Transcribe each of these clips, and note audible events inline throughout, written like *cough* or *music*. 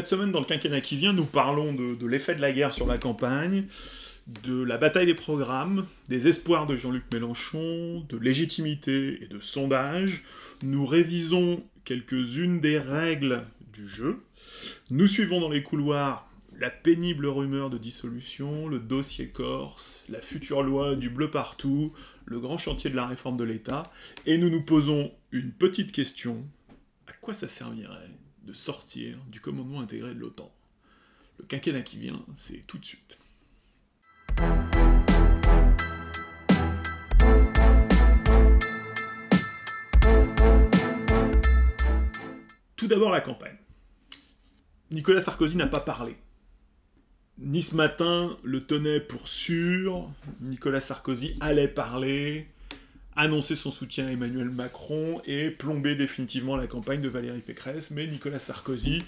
Cette semaine, dans le quinquennat qui vient, nous parlons de, l'effet de la guerre sur la campagne, de la bataille des programmes, des espoirs de Jean-Luc Mélenchon, de légitimité et de sondage. Nous révisons quelques-unes des règles du jeu. Nous suivons dans les couloirs la pénible rumeur de dissolution, le dossier corse, la future loi du bleu partout, le grand chantier de la réforme de l'État, et nous nous posons une petite question. À quoi ça servirait? De sortir du commandement intégré de l'OTAN Le quinquennat qui vient, c'est tout de suite. Tout d'abord la campagne. Nicolas Sarkozy n'a pas parlé. Ni ce matin le tenait pour sûr, Nicolas Sarkozy allait parler, annoncer son soutien à Emmanuel Macron et plomber définitivement la campagne de Valérie Pécresse, mais Nicolas Sarkozy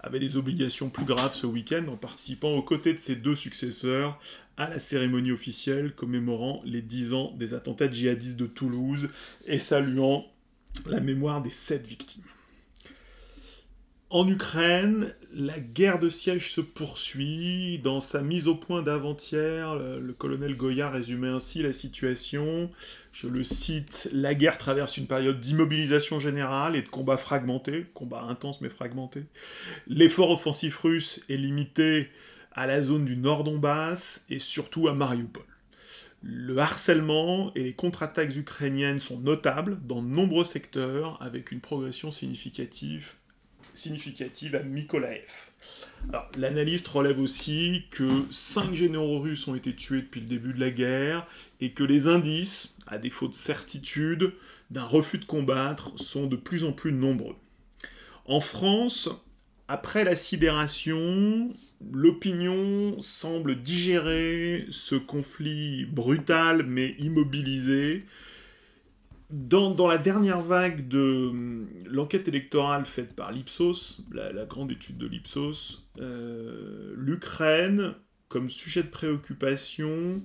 avait des obligations plus graves ce week-end en participant aux côtés de ses deux successeurs à la cérémonie officielle commémorant les 10 ans des attentats djihadistes de Toulouse et saluant la mémoire des sept victimes. En Ukraine, la guerre de siège se poursuit. Dans sa mise au point d'avant-hier, le, colonel Goya résumait ainsi la situation. Je le cite La guerre traverse une période d'immobilisation générale et de combats fragmentés, combats intenses mais fragmentés. L'effort offensif russe est limité à la zone du nord Donbass et surtout à Mariupol. Le harcèlement et les contre-attaques ukrainiennes sont notables dans de nombreux secteurs avec une progression significative significative à Mykolaev. L'analyste relève aussi que 5 généraux russes ont été tués depuis le début de la guerre et que les indices, à défaut de certitude, d'un refus de combattre sont de plus en plus nombreux. En France, après la sidération, l'opinion semble digérer ce conflit brutal mais immobilisé dans, la dernière vague de hum, l'enquête électorale faite par l'Ipsos, la, grande étude de l'Ipsos, euh, l'Ukraine, comme sujet de préoccupation,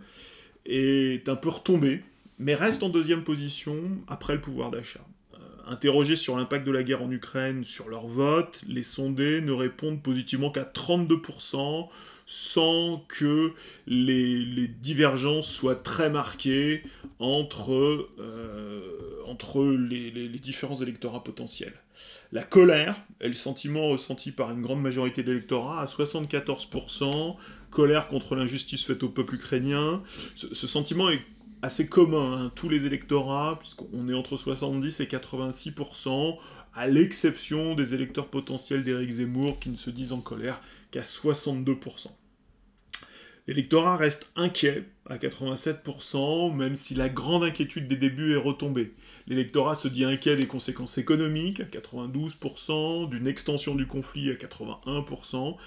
est un peu retombée, mais reste en deuxième position après le pouvoir d'achat. Euh, interrogés sur l'impact de la guerre en Ukraine sur leur vote, les sondés ne répondent positivement qu'à 32%, sans que les, divergences soient très marquées entre, euh, entre les, différents électorats potentiels. La colère est le sentiment ressenti par une grande majorité de l'électorat à 74%, colère contre l'injustice faite au peuple ukrainien. Ce, sentiment est assez commun, hein. tous les électorats, puisqu'on est entre 70 et 86%, à l'exception des électeurs potentiels d'Éric Zemmour qui ne se disent en colère qu'à 62%. L'électorat reste inquiet à 87%, même si la grande inquiétude des débuts est retombée. L'électorat se dit inquiet des conséquences économiques à 92%, d'une extension du conflit à 81%,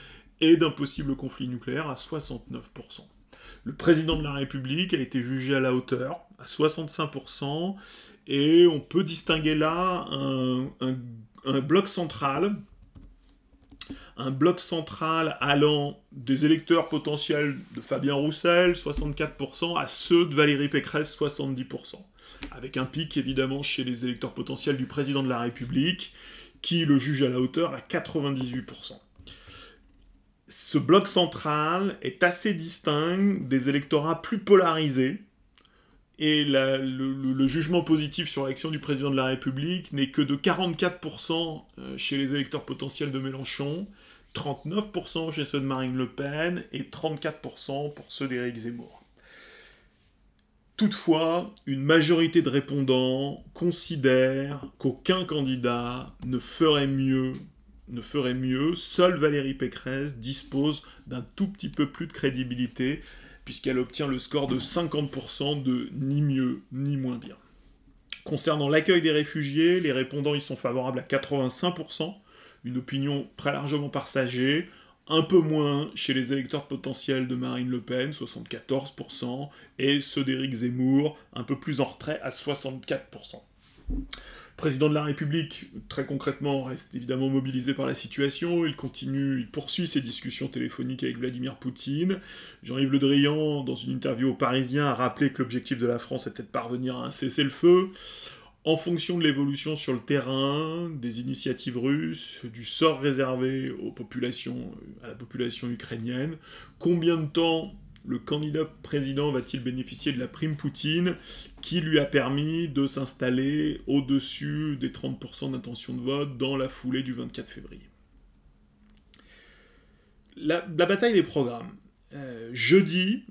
et d'un possible conflit nucléaire à 69%. Le président de la République a été jugé à la hauteur, à 65%, et on peut distinguer là un, un bloc central un bloc central allant des électeurs potentiels de Fabien Roussel, 64%, à ceux de Valérie Pécresse, 70%. Avec un pic évidemment chez les électeurs potentiels du président de la République, qui le juge à la hauteur à 98%. Ce bloc central est assez distinct des électorats plus polarisés, et le, jugement positif sur l'action du président de la République n'est que de 44% euh, chez les électeurs potentiels de Mélenchon, 39% chez ceux de Marine Le Pen et 34% pour ceux d'Éric Zemmour. Toutefois, une majorité de répondants considère qu'aucun candidat ne ferait mieux ne ferait mieux, seule Valérie Pécresse dispose d'un tout petit peu plus de crédibilité puisqu'elle obtient le score de 50% de ni mieux ni moins bien. Concernant l'accueil des réfugiés, les répondants y sont favorables à 85%, une opinion très largement partagée, un peu moins chez les électeurs potentiels de Marine Le Pen, 74%, et ceux d'Éric Zemmour, un peu plus en retrait à 64% président de la République, très concrètement, reste évidemment mobilisé par la situation. Il continue, il poursuit ses discussions téléphoniques avec Vladimir Poutine. Jean-Yves Le Drian, dans une interview au Parisien, a rappelé que l'objectif de la France était de parvenir à un cessez-le-feu. en fonction de l'évolution sur le terrain, des initiatives russes, du sort réservé aux populations, à la population ukrainienne, combien de temps le candidat président va-t-il bénéficier de la prime Poutine qui lui a permis de s'installer au-dessus des 30% d'intention de vote dans la foulée du 24 février la, bataille des programmes. Euh, jeudi,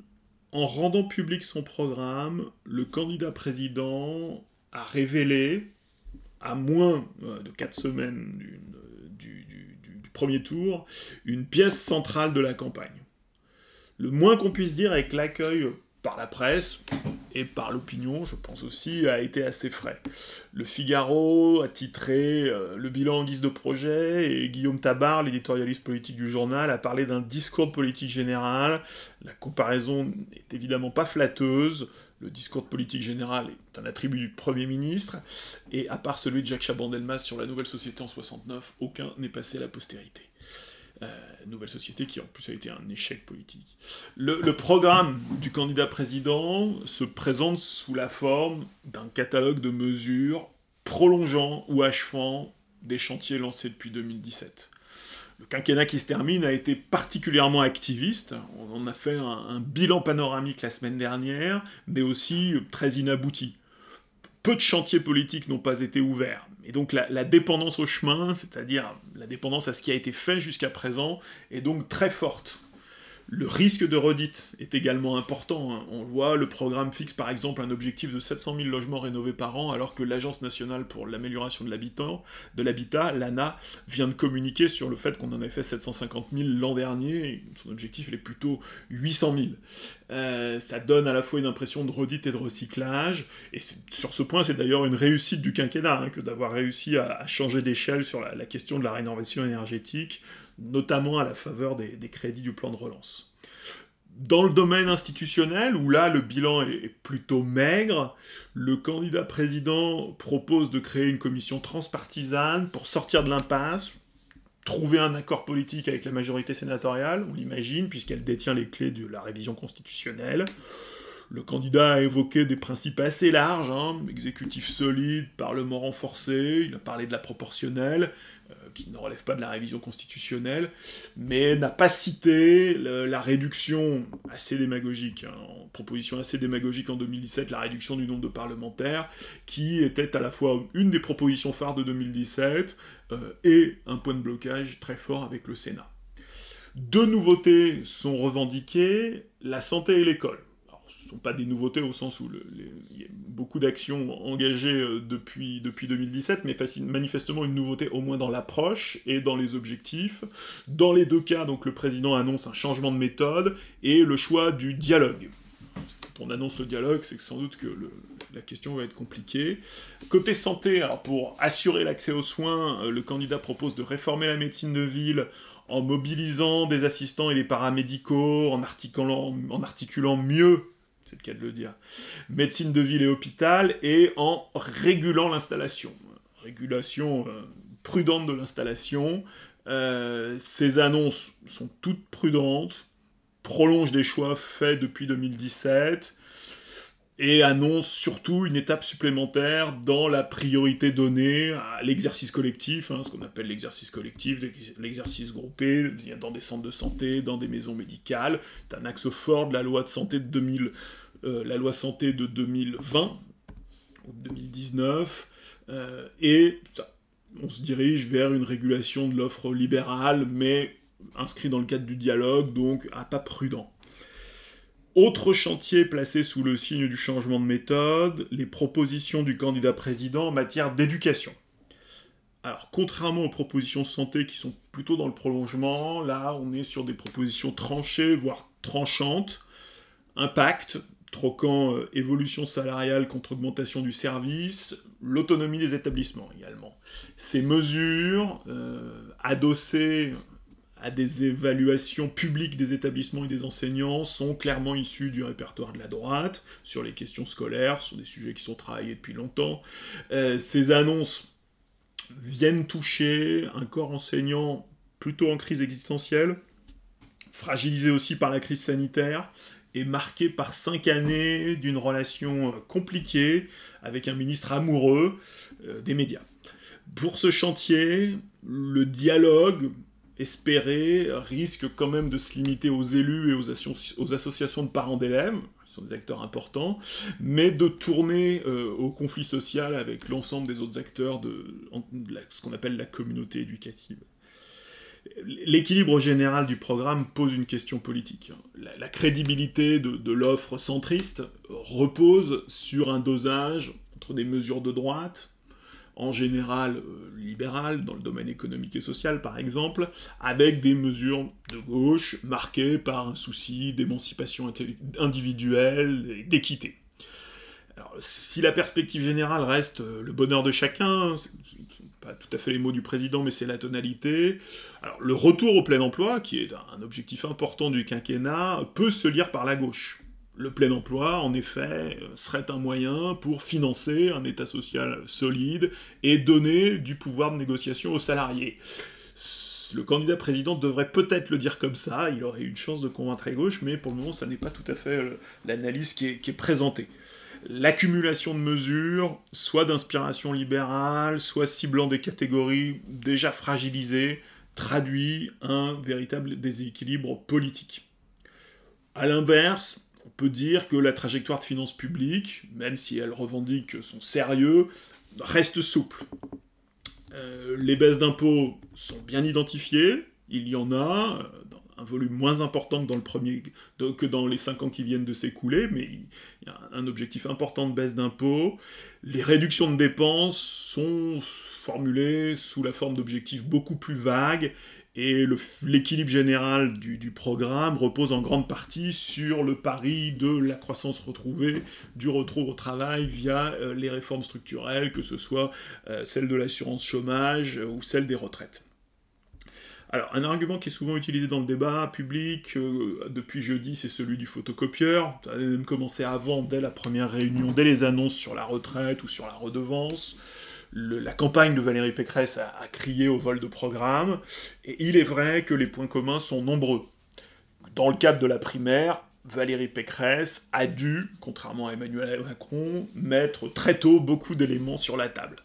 en rendant public son programme, le candidat président a révélé, à moins euh, de 4 semaines du, premier tour, une pièce centrale de la campagne. Le moins qu'on puisse dire est que l'accueil par la presse et par l'opinion, je pense aussi, a été assez frais. Le Figaro a titré euh, le bilan en guise de projet et Guillaume Tabar, l'éditorialiste politique du journal, a parlé d'un discours de politique générale. La comparaison n'est évidemment pas flatteuse. Le discours de politique générale est un attribut du Premier ministre, et à part celui de Jacques Chaban-Delmas sur la nouvelle société en 69, aucun n'est passé à la postérité. Euh, nouvelle société qui en plus a été un échec politique. Le, programme du candidat président se présente sous la forme d'un catalogue de mesures prolongeant ou achevant des chantiers lancés depuis 2017. Le quinquennat qui se termine a été particulièrement activiste. On en a fait un bilan panoramique la semaine dernière, mais aussi très inabouti peu de chantiers politiques n'ont pas été ouverts. Et donc la, dépendance au chemin, c'est-à-dire la dépendance à ce qui a été fait jusqu'à présent, est donc très forte. Le risque de redite est également important. Hein. On voit, le programme fixe par exemple un objectif de 700 000 logements rénovés par an, alors que l'Agence nationale pour l'amélioration de l'habitat, l'ANA, vient de communiquer sur le fait qu'on en avait fait 750 000 l'an dernier. son objectif est plutôt 800 000. Euh, ça donne à la fois une impression de redite et de recyclage. Et sur ce point, c'est d'ailleurs une réussite du quinquennat hein, que d'avoir réussi à, changer d'échelle sur la question de la rénovation énergétique notamment à la faveur des, crédits du plan de relance. Dans le domaine institutionnel, où là le bilan est plutôt maigre, le candidat président propose de créer une commission transpartisane pour sortir de l'impasse, trouver un accord politique avec la majorité sénatoriale, on l'imagine, puisqu'elle détient les clés de la révision constitutionnelle. Le candidat a évoqué des principes assez larges, hein, exécutif solide, parlement renforcé, il a parlé de la proportionnelle, qui ne relève pas de la révision constitutionnelle, mais n'a pas cité la réduction assez démagogique, hein, en proposition assez démagogique en 2017, la réduction du nombre de parlementaires, qui était à la fois une des propositions phares de 2017 euh, et un point de blocage très fort avec le Sénat. Deux nouveautés sont revendiquées, la santé et l'école sont pas des nouveautés au sens où il y a beaucoup d'actions engagées euh, depuis, depuis 2017, mais manifestement une nouveauté au moins dans l'approche et dans les objectifs. Dans les deux cas, donc le président annonce un changement de méthode et le choix du dialogue. Quand on annonce le dialogue, c'est sans doute que la question va être compliquée. Côté santé, pour assurer l'accès aux soins, euh, le candidat propose de réformer la médecine de ville en mobilisant des assistants et des paramédicaux, en articulant, en articulant mieux c'est le cas de le dire, médecine de ville et hôpital, et en régulant l'installation. Régulation euh, prudente de l'installation. Euh, ces annonces sont toutes prudentes, prolongent des choix faits depuis 2017, et annoncent surtout une étape supplémentaire dans la priorité donnée à l'exercice collectif, hein, ce qu'on appelle l'exercice collectif, l'exercice groupé, dans des centres de santé, dans des maisons médicales. C'est un axe fort de la loi de santé de 2000, euh, la loi santé de 2020 ou 2019, euh, et on se dirige vers une régulation de l'offre libérale, mais inscrit dans le cadre du dialogue, donc à pas prudent. Autre chantier placé sous le signe du changement de méthode, les propositions du candidat président en matière d'éducation. Alors, contrairement aux propositions santé qui sont plutôt dans le prolongement, là, on est sur des propositions tranchées, voire tranchantes. Impact, troquant euh, évolution salariale contre augmentation du service, l'autonomie des établissements également. Ces mesures, euh, adossées à des évaluations publiques des établissements et des enseignants sont clairement issus du répertoire de la droite sur les questions scolaires, sur des sujets qui sont travaillés depuis longtemps. Euh, ces annonces viennent toucher un corps enseignant plutôt en crise existentielle, fragilisé aussi par la crise sanitaire, est marqué par cinq années d'une relation euh, compliquée avec un ministre amoureux euh, des médias. Pour ce chantier, le dialogue espéré risque quand même de se limiter aux élus et aux, associations de parents d'élèves, qui sont des acteurs importants, mais de tourner euh, au conflit social avec l'ensemble des autres acteurs de ce qu'on appelle la communauté éducative. L'équilibre général du programme pose une question politique. La, crédibilité de, l'offre centriste repose sur un dosage entre des mesures de droite, en général euh, libérales, dans le domaine économique et social par exemple, avec des mesures de gauche marquées par un souci d'émancipation individuelle, d'équité. Si la perspective générale reste euh, le bonheur de chacun, pas tout à fait les mots du président, mais c'est la tonalité. Alors, le retour au plein emploi, qui est un objectif important du quinquennat, peut se lire par la gauche. Le plein emploi, en effet, serait un moyen pour financer un État social solide et donner du pouvoir de négociation aux salariés. Le candidat président devrait peut-être le dire comme ça, il aurait une chance de convaincre la gauche, mais pour le moment, ça n'est pas tout à fait euh, l'analyse qui est présentée l'accumulation de mesures, soit d'inspiration libérale, soit ciblant des catégories déjà fragilisées, traduit un véritable déséquilibre politique. A l'inverse, on peut dire que la trajectoire de finances publiques, même si elle revendique son sérieux, reste souple. Euh, les baisses d'impôts sont bien identifiées, il y en a, un volume moins important que dans, le premier, que dans les 5 ans qui viennent de s'écouler, mais il y a un objectif important de baisse d'impôts. Les réductions de dépenses sont formulées sous la forme d'objectifs beaucoup plus vagues, et l'équilibre général du, programme repose en grande partie sur le pari de la croissance retrouvée, du retour au travail via euh, les réformes structurelles, que ce soit euh, celle de l'assurance chômage euh, ou celle des retraites. Alors, un argument qui est souvent utilisé dans le débat public euh, depuis jeudi, c'est celui du photocopieur. Ça a même commencé avant, dès la première réunion, dès les annonces sur la retraite ou sur la redevance. la campagne de Valérie Pécresse a, a, crié au vol de programme, et il est vrai que les points communs sont nombreux. Dans le cadre de la primaire, Valérie Pécresse a dû, contrairement à Emmanuel Macron, mettre très tôt beaucoup d'éléments sur la table.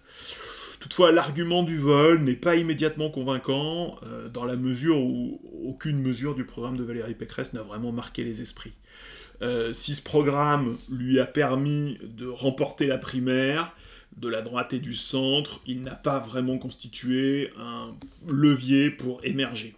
Toutefois, l'argument du vol n'est pas immédiatement convaincant, euh, dans la mesure où aucune mesure du programme de Valérie Pécresse n'a vraiment marqué les esprits. Euh, si ce programme lui a permis de remporter la primaire, de la droite et du centre, il n'a pas vraiment constitué un levier pour émerger.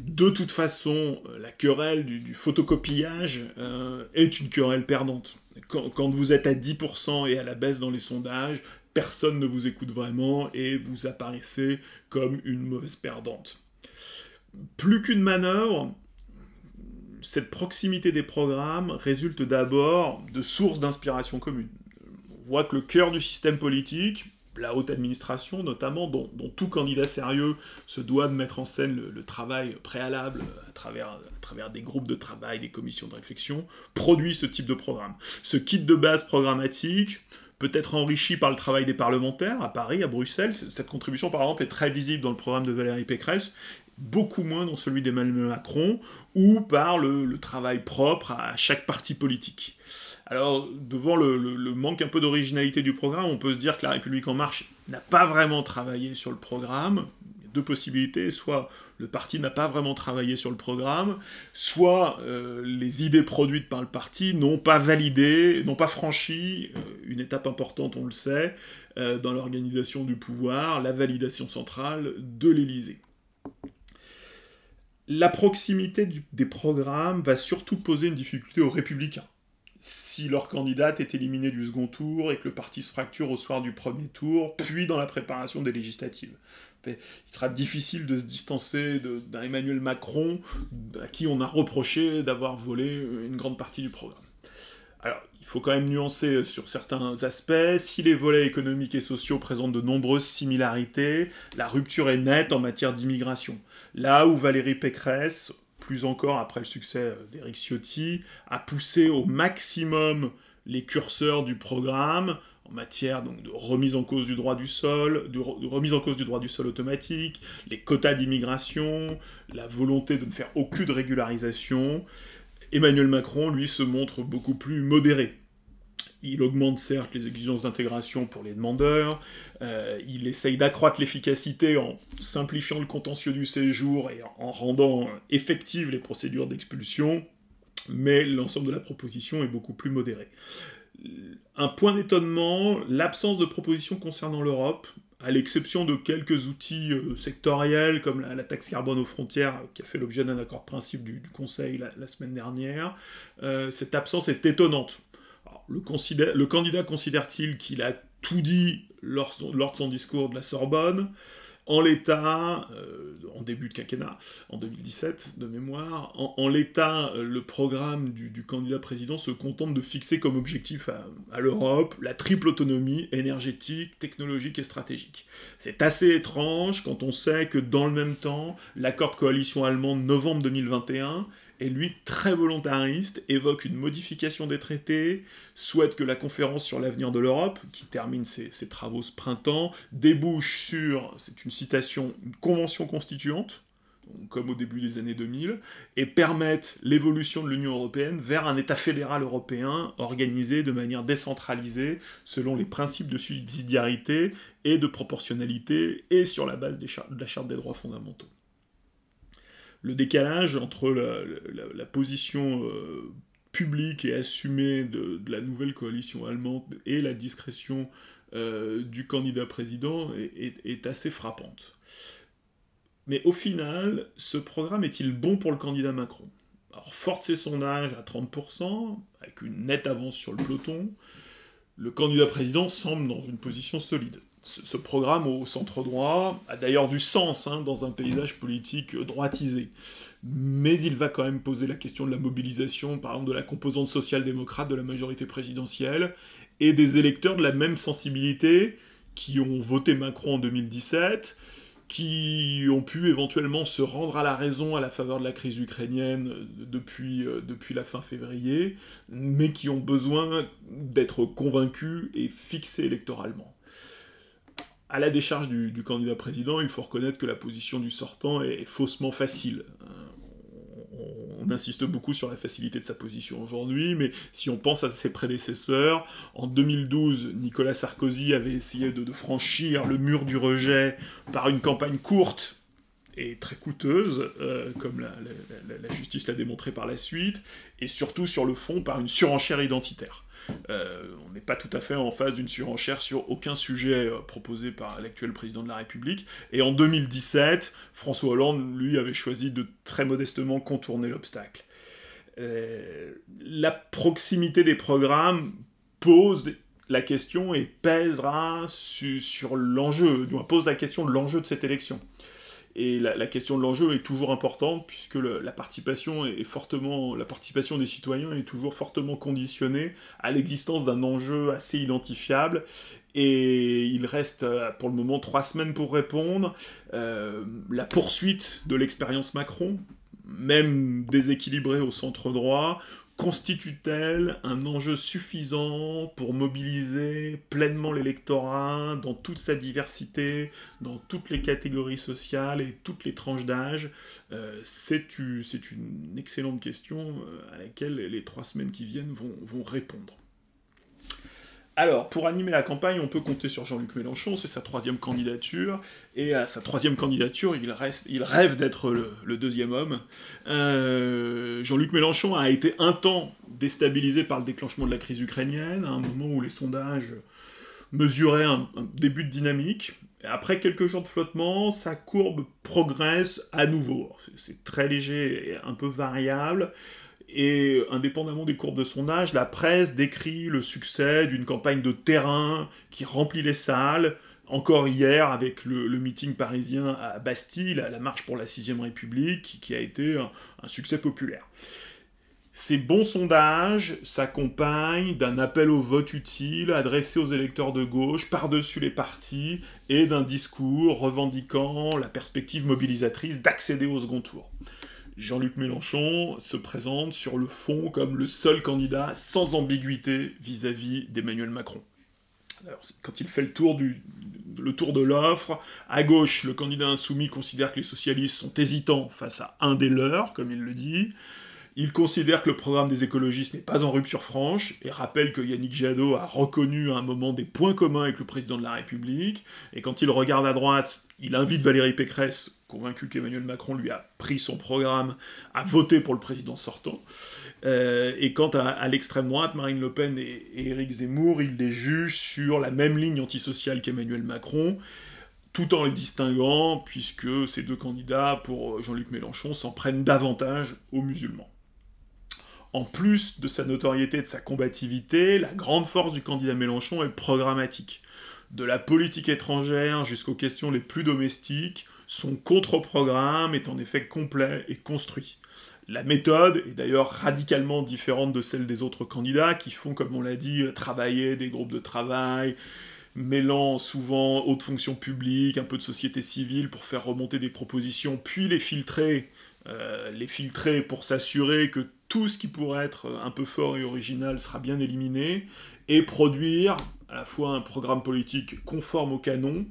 De toute façon, la querelle du, photocopillage euh, est une querelle perdante. Quand, quand, vous êtes à 10% et à la baisse dans les sondages, personne ne vous écoute vraiment et vous apparaissez comme une mauvaise perdante. Plus qu'une manœuvre, cette proximité des programmes résulte d'abord de sources d'inspiration communes. On voit que le cœur du système politique, la haute administration notamment, dont, tout candidat sérieux se doit de mettre en scène le, travail préalable à travers, à travers, des groupes de travail, des commissions de réflexion, produit ce type de programme. Ce kit de base programmatique, peut-être enrichi par le travail des parlementaires à Paris, à Bruxelles. Cette contribution, par exemple, est très visible dans le programme de Valérie Pécresse, beaucoup moins dans celui d'Emmanuel Macron, ou par le, travail propre à chaque parti politique. Alors, devant le, le manque un peu d'originalité du programme, on peut se dire que la République en marche n'a pas vraiment travaillé sur le programme. Il y a deux possibilités, soit le parti n'a pas vraiment travaillé sur le programme, soit euh, les idées produites par le parti n'ont pas validé, n'ont pas franchi euh, une étape importante, on le sait, euh, dans l'organisation du pouvoir, la validation centrale de l'Élysée. La proximité des programmes va surtout poser une difficulté aux républicains. Si leur candidate est éliminée du second tour et que le parti se fracture au soir du premier tour, puis dans la préparation des législatives il sera difficile de se distancer d'un Emmanuel Macron à qui on a reproché d'avoir volé une grande partie du programme. Alors, il faut quand même nuancer sur certains aspects. Si les volets économiques et sociaux présentent de nombreuses similarités, la rupture est nette en matière d'immigration. Là où Valérie Pécresse, plus encore après le succès d'Éric Ciotti, a poussé au maximum les curseurs du programme en matière donc, de remise en cause du droit du sol, de, remise en cause du droit du sol automatique, les quotas d'immigration, la volonté de ne faire aucune régularisation. Emmanuel Macron, lui, se montre beaucoup plus modéré. Il augmente certes les exigences d'intégration pour les demandeurs, euh, il essaye d'accroître l'efficacité en simplifiant le contentieux du séjour et en rendant effectives les procédures d'expulsion, mais l'ensemble de la proposition est beaucoup plus modéré. Un point d'étonnement, l'absence de propositions concernant l'Europe, à l'exception de quelques outils euh, sectoriels comme la, taxe carbone aux frontières, qui a fait l'objet d'un accord de principe du, Conseil la, semaine dernière, euh, cette absence est étonnante. Le, candidat considère-t-il qu'il a tout dit lors, de son discours de la Sorbonne? En l'état, euh, en début de quinquennat, en 2017 de mémoire, en, l'état, euh, le programme du, candidat président se contente de fixer comme objectif à, l'Europe la triple autonomie énergétique, technologique et stratégique. C'est assez étrange quand on sait que dans le même temps, l'accord de coalition allemande novembre 2021 et lui très volontariste, évoque une modification des traités, souhaite que la conférence sur l'avenir de l'Europe, qui termine ses, travaux ce printemps, débouche sur, c'est une citation, une convention constituante, comme au début des années 2000, et permette l'évolution de l'Union européenne vers un État fédéral européen organisé de manière décentralisée selon les principes de subsidiarité et de proportionnalité et sur la base de la Charte des droits fondamentaux le décalage entre la, position euh, publique et assumée de, la nouvelle coalition allemande et la discrétion euh, du candidat président est, assez frappante. Mais au final, ce programme est-il bon pour le candidat Macron? Alors, fort de ses sondages à 30%, avec une nette avance sur le peloton, le candidat président semble dans une position solide ce programme au centre droit a d'ailleurs du sens hein, dans un paysage politique droitisé. Mais il va quand même poser la question de la mobilisation, par exemple, de la composante social-démocrate de la majorité présidentielle et des électeurs de la même sensibilité qui ont voté Macron en 2017, qui ont pu éventuellement se rendre à la raison à la faveur de la crise ukrainienne depuis, euh, depuis la fin février, mais qui ont besoin d'être convaincus et fixés électoralement à la décharge du, candidat président, il faut reconnaître que la position du sortant est, faussement facile. Euh, on, insiste beaucoup sur la facilité de sa position aujourd'hui, mais si on pense à ses prédécesseurs, en 2012, Nicolas Sarkozy avait essayé de, franchir le mur du rejet par une campagne courte et très coûteuse, euh, comme la, la justice l'a démontré par la suite, et surtout sur le fond par une surenchère identitaire. Euh, on n'est pas tout à fait en phase d'une surenchère sur aucun sujet euh, proposé par l'actuel président de la République. Et en 2017, François Hollande, lui, avait choisi de très modestement contourner l'obstacle. Euh, la proximité des programmes pose la question et pèsera sur l'enjeu, pose la question de l'enjeu de cette élection. Et la, question de l'enjeu est toujours importante puisque la participation des citoyens est toujours fortement conditionnée à l'existence d'un enjeu assez identifiable. Et il reste euh, pour le moment trois semaines pour répondre. Euh, la poursuite de l'expérience Macron, même déséquilibrée au centre droit, constitue-t-elle un enjeu suffisant pour mobiliser pleinement l'électorat dans toute sa diversité, dans toutes les catégories sociales et toutes les tranches d'âge? Euh, C'est une excellente question euh, à laquelle les trois semaines qui viennent vont répondre. Alors, pour animer la campagne, on peut compter sur Jean-Luc Mélenchon, c'est sa troisième candidature, et à sa troisième candidature, il, rêve d'être le, deuxième homme. Euh, Jean-Luc Mélenchon a été un temps déstabilisé par le déclenchement de la crise ukrainienne, à un moment où les sondages mesuraient un début de dynamique. Après quelques jours de flottement, sa courbe progresse à nouveau. C'est très léger et un peu variable. Et indépendamment des courbes de son âge, la presse décrit le succès d'une campagne de terrain qui remplit les salles. Encore hier, avec le, meeting parisien à Bastille, la marche pour la 6ème République, qui a été un, succès populaire. Ces bons sondages s'accompagnent d'un appel au vote utile adressé aux électeurs de gauche par-dessus les partis et d'un discours revendiquant la perspective mobilisatrice d'accéder au second tour. Jean-Luc Mélenchon se présente sur le fond comme le seul candidat sans ambiguïté vis-à-vis d'Emmanuel Macron. quand il fait le tour, le tour de l'offre, à gauche, le candidat insoumis considère que les socialistes sont hésitants face à un des leurs, comme il le dit. Il considère que le programme des écologistes n'est pas en rupture franche et rappelle que Yannick Jadot a reconnu à un moment des points communs avec le président de la République. Et quand il regarde à droite, il invite Valérie Pécresse, convaincu qu'Emmanuel Macron lui a pris son programme, à voter pour le président sortant. Euh, et quant à, l'extrême droite, Marine Le Pen et, et Éric Zemmour, il les juge sur la même ligne antisociale qu'Emmanuel Macron tout en les distinguant, puisque ces deux candidats, pour Jean-Luc Mélenchon, s'en prennent davantage aux musulmans. En plus de sa notoriété et de sa combativité, la grande force du candidat Mélenchon est programmatique. De la politique étrangère jusqu'aux questions les plus domestiques, son contre-programme est en effet complet et construit. La méthode est d'ailleurs radicalement différente de celle des autres candidats qui font, comme on l'a dit, travailler des groupes de travail, mêlant souvent haute fonction publique, un peu de société civile pour faire remonter des propositions, puis les filtrer, euh, les filtrer pour s'assurer que tout ce qui pourrait être un peu fort et original sera bien éliminé, et produire à la fois un programme politique conforme au canon,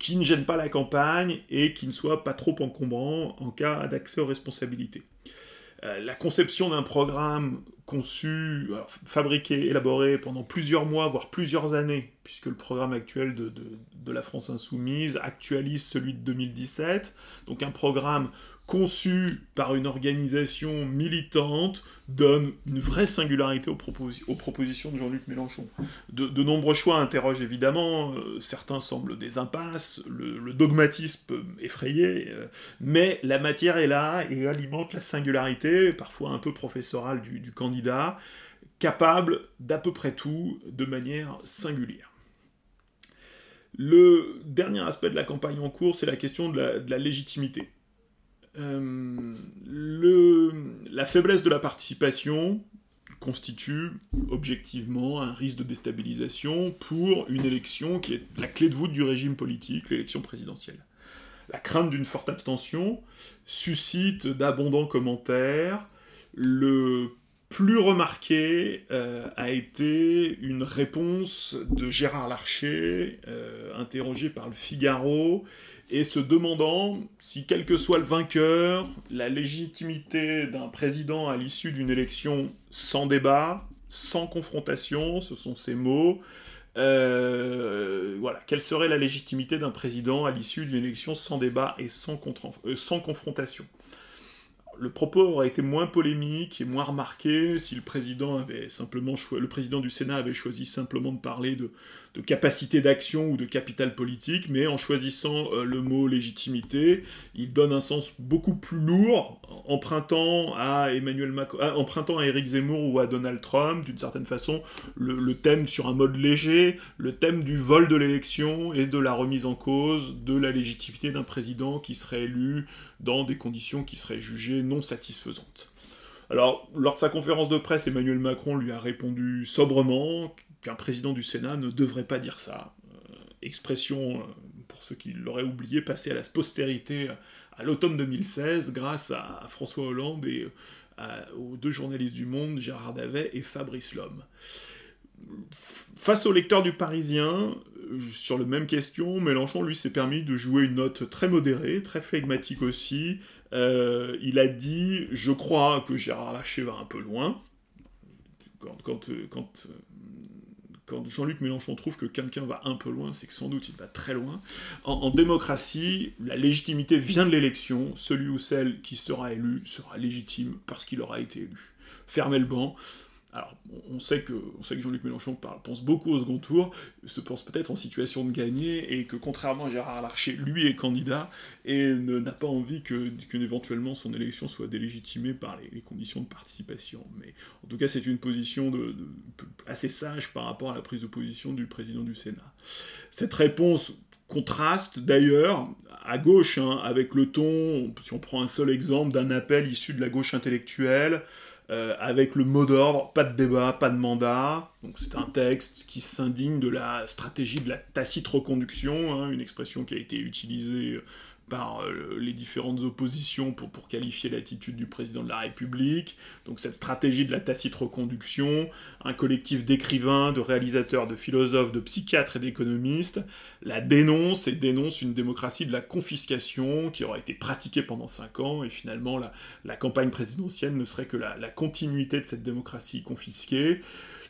qui ne gêne pas la campagne et qui ne soit pas trop encombrant en cas d'accès aux responsabilités. Euh, la conception d'un programme conçu, fabriqué, élaboré pendant plusieurs mois, voire plusieurs années, puisque le programme actuel de, de, la France Insoumise actualise celui de 2017, donc un programme conçu par une organisation militante, donne une vraie singularité aux, propositions de Jean-Luc Mélenchon. De, nombreux choix interrogent évidemment, euh, certains semblent des impasses, le, dogmatisme effrayé, euh, mais la matière est là et alimente la singularité, parfois un peu professorale du, candidat, capable d'à peu près tout de manière singulière. Le dernier aspect de la campagne en cours, c'est la question de la légitimité. Euh, la faiblesse de la participation constitue objectivement un risque de déstabilisation pour une élection qui est la clé de voûte du régime politique, l'élection présidentielle. La crainte d'une forte abstention suscite d'abondants commentaires. Plus remarqué euh, a été une réponse de Gérard Larcher, euh, interrogé par le Figaro, et se demandant si, quel que soit le vainqueur, la légitimité d'un président à l'issue d'une élection sans débat, sans confrontation, ce sont ses mots, euh, quelle serait la légitimité d'un président à l'issue d'une élection sans débat et sans confrontation? Le propos aurait été moins polémique et moins remarqué si le président du Sénat avait choisi simplement de parler de, de capacité d'action ou de capital politique, mais en choisissant euh, le mot légitimité, il donne un sens beaucoup plus lourd, empruntant à Emmanuel euh, empruntant à Eric Zemmour ou à Donald Trump, d'une certaine façon, le, thème sur un mode léger, le thème du vol de l'élection et de la remise en cause de la légitimité d'un président qui serait élu dans des conditions qui seraient jugées non satisfaisantes. Alors, lors de sa conférence de presse, Emmanuel Macron lui a répondu sobrement qu'un président du Sénat ne devrait pas dire ça. Euh, expression, euh, pour ceux qui l'auraient oublié, passée à la postérité euh, à l'automne 2016 grâce à, François Hollande et aux deux journalistes du Monde, Gérard Davet et Fabrice Lhomme. Face au lecteur du Parisien, sur la même question, Mélenchon, lui, s'est permis de jouer une note très modérée, très flegmatique aussi. il a dit « Je crois que Gérard Larcher va un peu loin ». Quand quand Jean-Luc Mélenchon trouve que quelqu'un va un peu loin, c'est que sans doute il va très loin. En, démocratie, la légitimité vient de l'élection. Celui ou celle qui sera élu sera légitime parce qu'il aura été élu. Fermez le banc. Alors, on sait que, Jean-Luc Mélenchon pense beaucoup au second tour, se pense peut-être en situation de gagner, et que contrairement à Gérard Larcher, lui est candidat, et n'a pas envie que, son élection soit délégitimée par les, conditions de participation. Mais en tout cas, c'est une position assez sage par rapport à la prise de position du président du Sénat. Cette réponse contraste d'ailleurs à gauche hein, avec le ton, si on prend un seul exemple, d'un appel issu de la gauche intellectuelle, euh, avec le mot d'ordre, pas de débat, pas de mandat. Donc c'est un texte qui s'indigne de la stratégie de la tacite reconduction, hein, une expression qui a été utilisée par euh, les différentes oppositions pour, pour qualifier l'attitude du président de la République. Donc cette stratégie de la tacite reconduction, un collectif d'écrivains, de réalisateurs, de philosophes, de psychiatres et d'économistes la dénonce et dénonce une démocratie de la confiscation qui aurait été pratiquée pendant cinq ans et finalement la, la campagne présidentielle ne serait que la continuité de cette démocratie confisquée.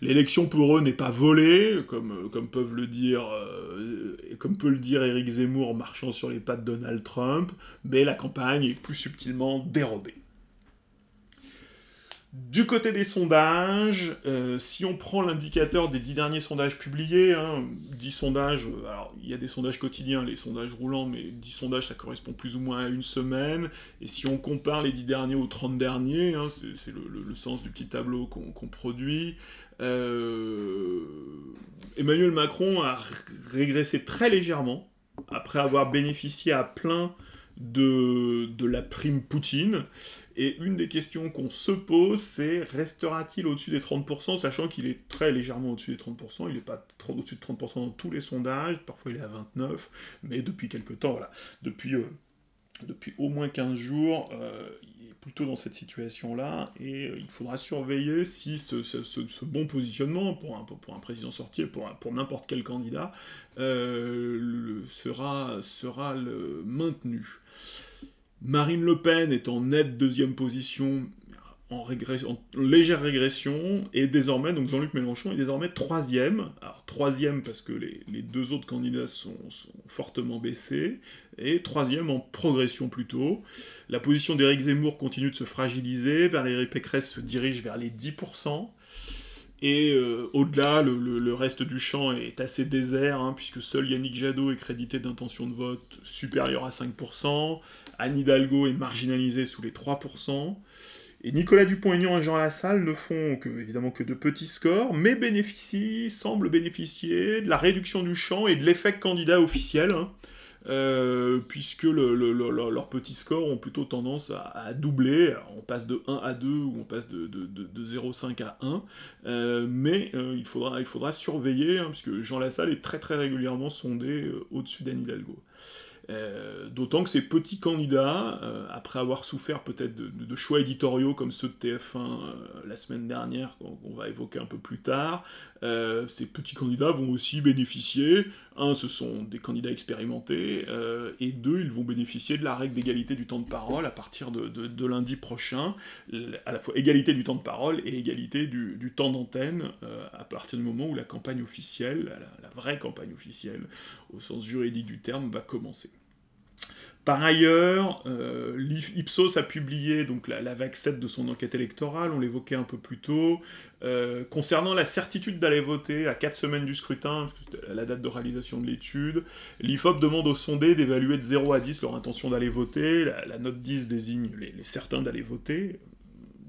L'élection pour eux n'est pas volée, comme, comme peuvent le dire, euh, comme peut le dire Éric Zemmour marchant sur les pas de Donald Trump, mais la campagne est plus subtilement dérobée. Du côté des sondages, euh, si on prend l'indicateur des dix derniers sondages publiés, hein, 10 sondages, euh, alors il y a des sondages quotidiens, les sondages roulants, mais 10 sondages ça correspond plus ou moins à une semaine, et si on compare les 10 derniers aux 30 derniers, hein, c'est le, sens du petit tableau qu'on produit, euh, Emmanuel Macron a régressé très légèrement, après avoir bénéficié à plein de, de la prime Poutine, et une des questions qu'on se pose, c'est restera-t-il au-dessus des 30%, sachant qu'il est très légèrement au-dessus des 30%, il n'est pas au-dessus de 30% dans tous les sondages, parfois il est à 29%, mais depuis quelques temps, voilà, depuis, euh, depuis au moins 15 jours, euh, il est plutôt dans cette situation-là, et euh, il faudra surveiller si ce, bon positionnement pour un, président sorti, pour, pour n'importe quel candidat, sera, sera le maintenu. Marine Le Pen est en nette deuxième position, en, légère régression, et désormais, donc Jean-Luc Mélenchon est désormais troisième. Alors troisième parce que les, deux autres candidats sont, fortement baissés, et troisième en progression plutôt. La position d'Éric Zemmour continue de se fragiliser, Valérie Pécresse se dirige vers les 10%. Et euh, au-delà, le, reste du champ est assez désert, hein, puisque seul Yannick Jadot est crédité d'intention de vote supérieure à 5%, Anne Hidalgo est marginalisée sous les 3%, et Nicolas Dupont-Aignan et Jean Lassalle ne font évidemment que de petits scores, mais bénéficient, semblent bénéficier de la réduction du champ et de l'effet candidat officiel, hein. Euh, puisque leurs petits scores ont plutôt tendance à, doubler. on passe de 1 à 2 ou on passe de, de, 0,5 à 1. Euh, mais euh, il, faudra, il faudra surveiller, hein, puisque Jean Lassalle est très très régulièrement sondé au-dessus d'Anne Hidalgo. Euh, d'autant que ces petits candidats, euh, après avoir souffert peut-être de, choix éditoriaux comme ceux de TF1 euh, la semaine dernière, qu'on va évoquer un peu plus tard, ces petits candidats vont aussi bénéficier, un, ce sont des candidats expérimentés, et deux, ils vont bénéficier de la règle d'égalité du temps de parole à partir de, lundi prochain, à la fois égalité du temps de parole et égalité du, temps d'antenne, à partir du moment où la campagne officielle, la vraie campagne officielle, au sens juridique du terme, va commencer. Par ailleurs, euh, Ipsos a publié donc la, vague 7 de son enquête électorale, on l'évoquait un peu plus tôt, euh, concernant la certitude d'aller voter à 4 semaines du scrutin, la date de réalisation de l'étude. L'IFOP demande aux sondés d'évaluer de 0 à 10 leur intention d'aller voter, la, note 10 désigne les, certains d'aller voter,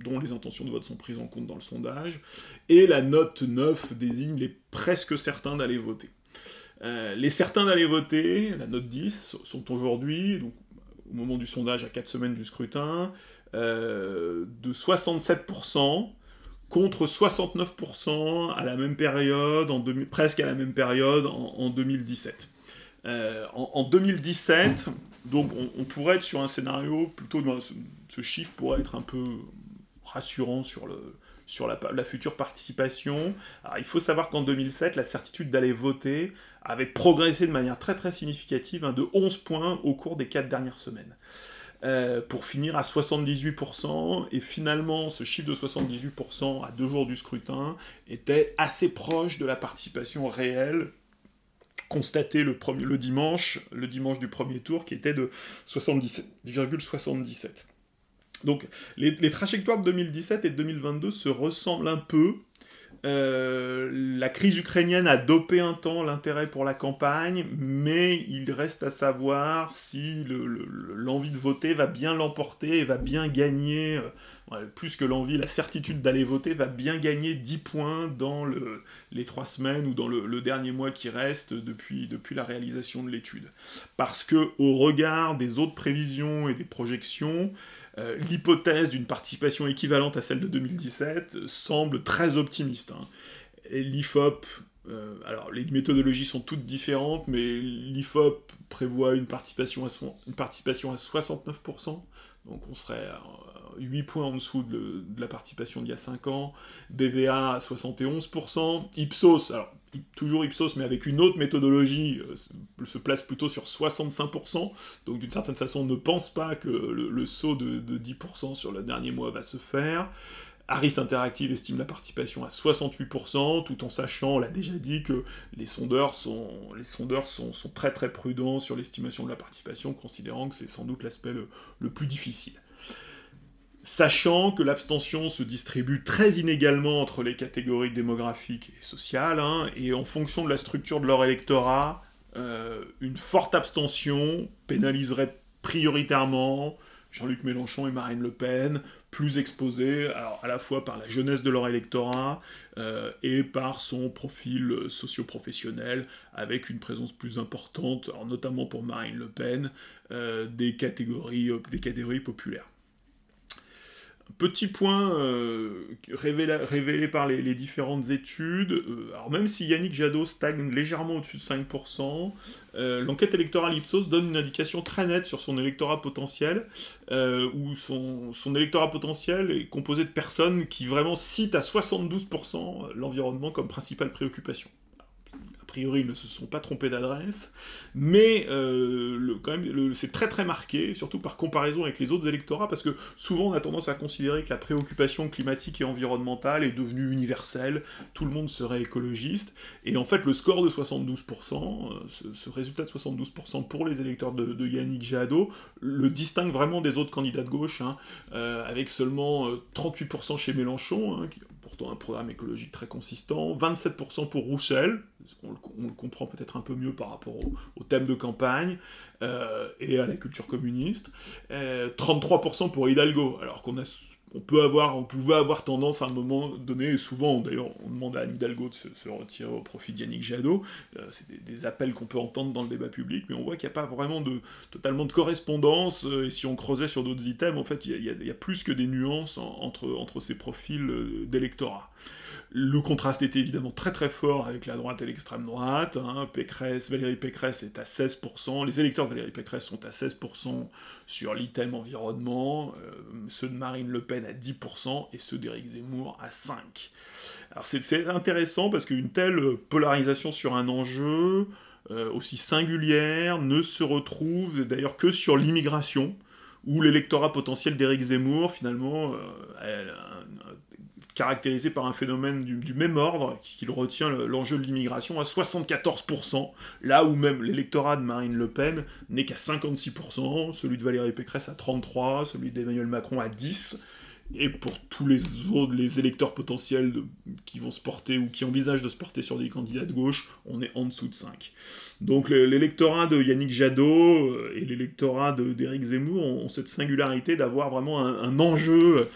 dont les intentions de vote sont prises en compte dans le sondage, et la note 9 désigne les presque certains d'aller voter. Euh, les certains d'aller voter, la note 10, sont aujourd'hui, au moment du sondage à 4 semaines du scrutin, euh, de 67% contre 69% à la même période, presque à la même période en, 2017. Euh, en, 2017, donc on, pourrait être sur un scénario plutôt, ce chiffre pourrait être un peu rassurant sur le, sur la, future participation. il faut savoir qu'en 2007, la certitude d'aller voter avait progressé de manière très très significative, hein, de 11 points au cours des 4 dernières semaines. Euh, pour finir à 78%, et finalement ce chiffre de 78% à deux jours du scrutin était assez proche de la participation réelle constatée le, le dimanche, le dimanche du premier tour, qui était de 77,77. Donc les, trajectoires de 2017 et de 2022 se ressemblent un peu. Euh, la crise ukrainienne a dopé un temps l'intérêt pour la campagne, mais il reste à savoir si l'envie de voter va bien l'emporter et va bien gagner, euh, plus que l'envie, la certitude d'aller voter va bien gagner 10 points dans les 3 semaines ou dans le, dernier mois qui reste depuis, depuis la réalisation de l'étude. Parce que au regard des autres prévisions et des projections, euh, l'hypothèse d'une participation équivalente à celle de 2017 semble très optimiste. Hein. L'IFOP euh, alors, les méthodologies sont toutes différentes, mais l'IFOP prévoit une participation à, une participation à 69%, donc on serait à 8 points en dessous de, la participation d'il y a 5 ans, BVA à 71%, Ipsos, alors toujours Ipsos, mais avec une autre méthodologie, euh, se place plutôt sur 65%, donc d'une certaine façon ne pense pas que le, saut de, de 10% sur le dernier mois va se faire. Harris Interactive estime la participation à 68%, tout en sachant, on l'a déjà dit, que les sondeurs sont, les sondeurs sont, très très prudents sur l'estimation de la participation, considérant que c'est sans doute l'aspect le, plus difficile. Sachant que l'abstention se distribue très inégalement entre les catégories démographiques et sociales, hein, et en fonction de la structure de leur électorat, euh, une forte abstention pénaliserait prioritairement Jean-Luc Mélenchon et Marine Le Pen, plus exposés à la fois par la jeunesse de leur électorat euh, et par son profil socio-professionnel, avec une présence plus importante, notamment pour Marine Le Pen, euh, des catégories populaires. Petit point euh, révélé, par les, différentes études, euh, alors même si Yannick Jadot stagne légèrement au-dessus de 5%, euh, l'enquête électorale Ipsos donne une indication très nette sur son électorat potentiel, où son, son, électorat potentiel est composé de personnes qui vraiment citent à 72% l'environnement comme principale préoccupation priori, ils ne se sont pas trompés d'adresse, mais euh, quand même, c'est très très marqué, surtout par comparaison avec les autres électorats, parce que souvent on a tendance à considérer que la préoccupation climatique et environnementale est devenue universelle, tout le monde serait écologiste, et en fait le score de 72%, euh, ce, résultat de 72% pour les électeurs de, Yannick Jadot, le distingue vraiment des autres candidats de gauche, hein, euh, avec seulement 38% chez Mélenchon, hein, un programme écologique très consistant, 27% pour Roussel, on le, comprend peut-être un peu mieux par rapport au, thème de campagne, euh, et à la culture communiste, 33% euh, pour Hidalgo, alors qu'on a on pouvait avoir tendance à un moment donné, souvent d'ailleurs on demande à Anne Hidalgo de se, retirer au profit d'Yannick Jadot, euh, c'est des, appels qu'on peut entendre dans le débat public, mais on voit qu'il n'y a pas vraiment de, totalement de correspondance, euh, et si on creusait sur d'autres items, en fait il y, a plus que des nuances entre, entre ces profils euh, d'électorat. Le contraste était évidemment très très fort avec la droite et l'extrême droite. Hein. Valérie Pécresse est à 16%, les électeurs de Valérie Pécresse sont à 16% sur l'item environnement, euh, ceux de Marine Le Pen à 10% et ceux d'Éric Zemmour à 5%. Alors c'est intéressant parce qu'une telle polarisation sur un enjeu euh, aussi singulière ne se retrouve d'ailleurs que sur l'immigration où l'électorat potentiel d'Éric Zemmour, finalement, euh, caractérisé par un phénomène du, même ordre, qui retient l'enjeu de l'immigration à 74%, là où même l'électorat de Marine Le Pen n'est qu'à 56%, celui de Valérie Pécresse à 33%, celui d'Emmanuel Macron à 10%, et pour tous les autres, les électeurs potentiels qui vont se porter ou qui envisagent de se porter sur des candidats de gauche, on est en dessous de 5. Donc l'électorat de Yannick Jadot euh, et l'électorat d'Éric Zemmour ont, cette singularité d'avoir vraiment un, enjeu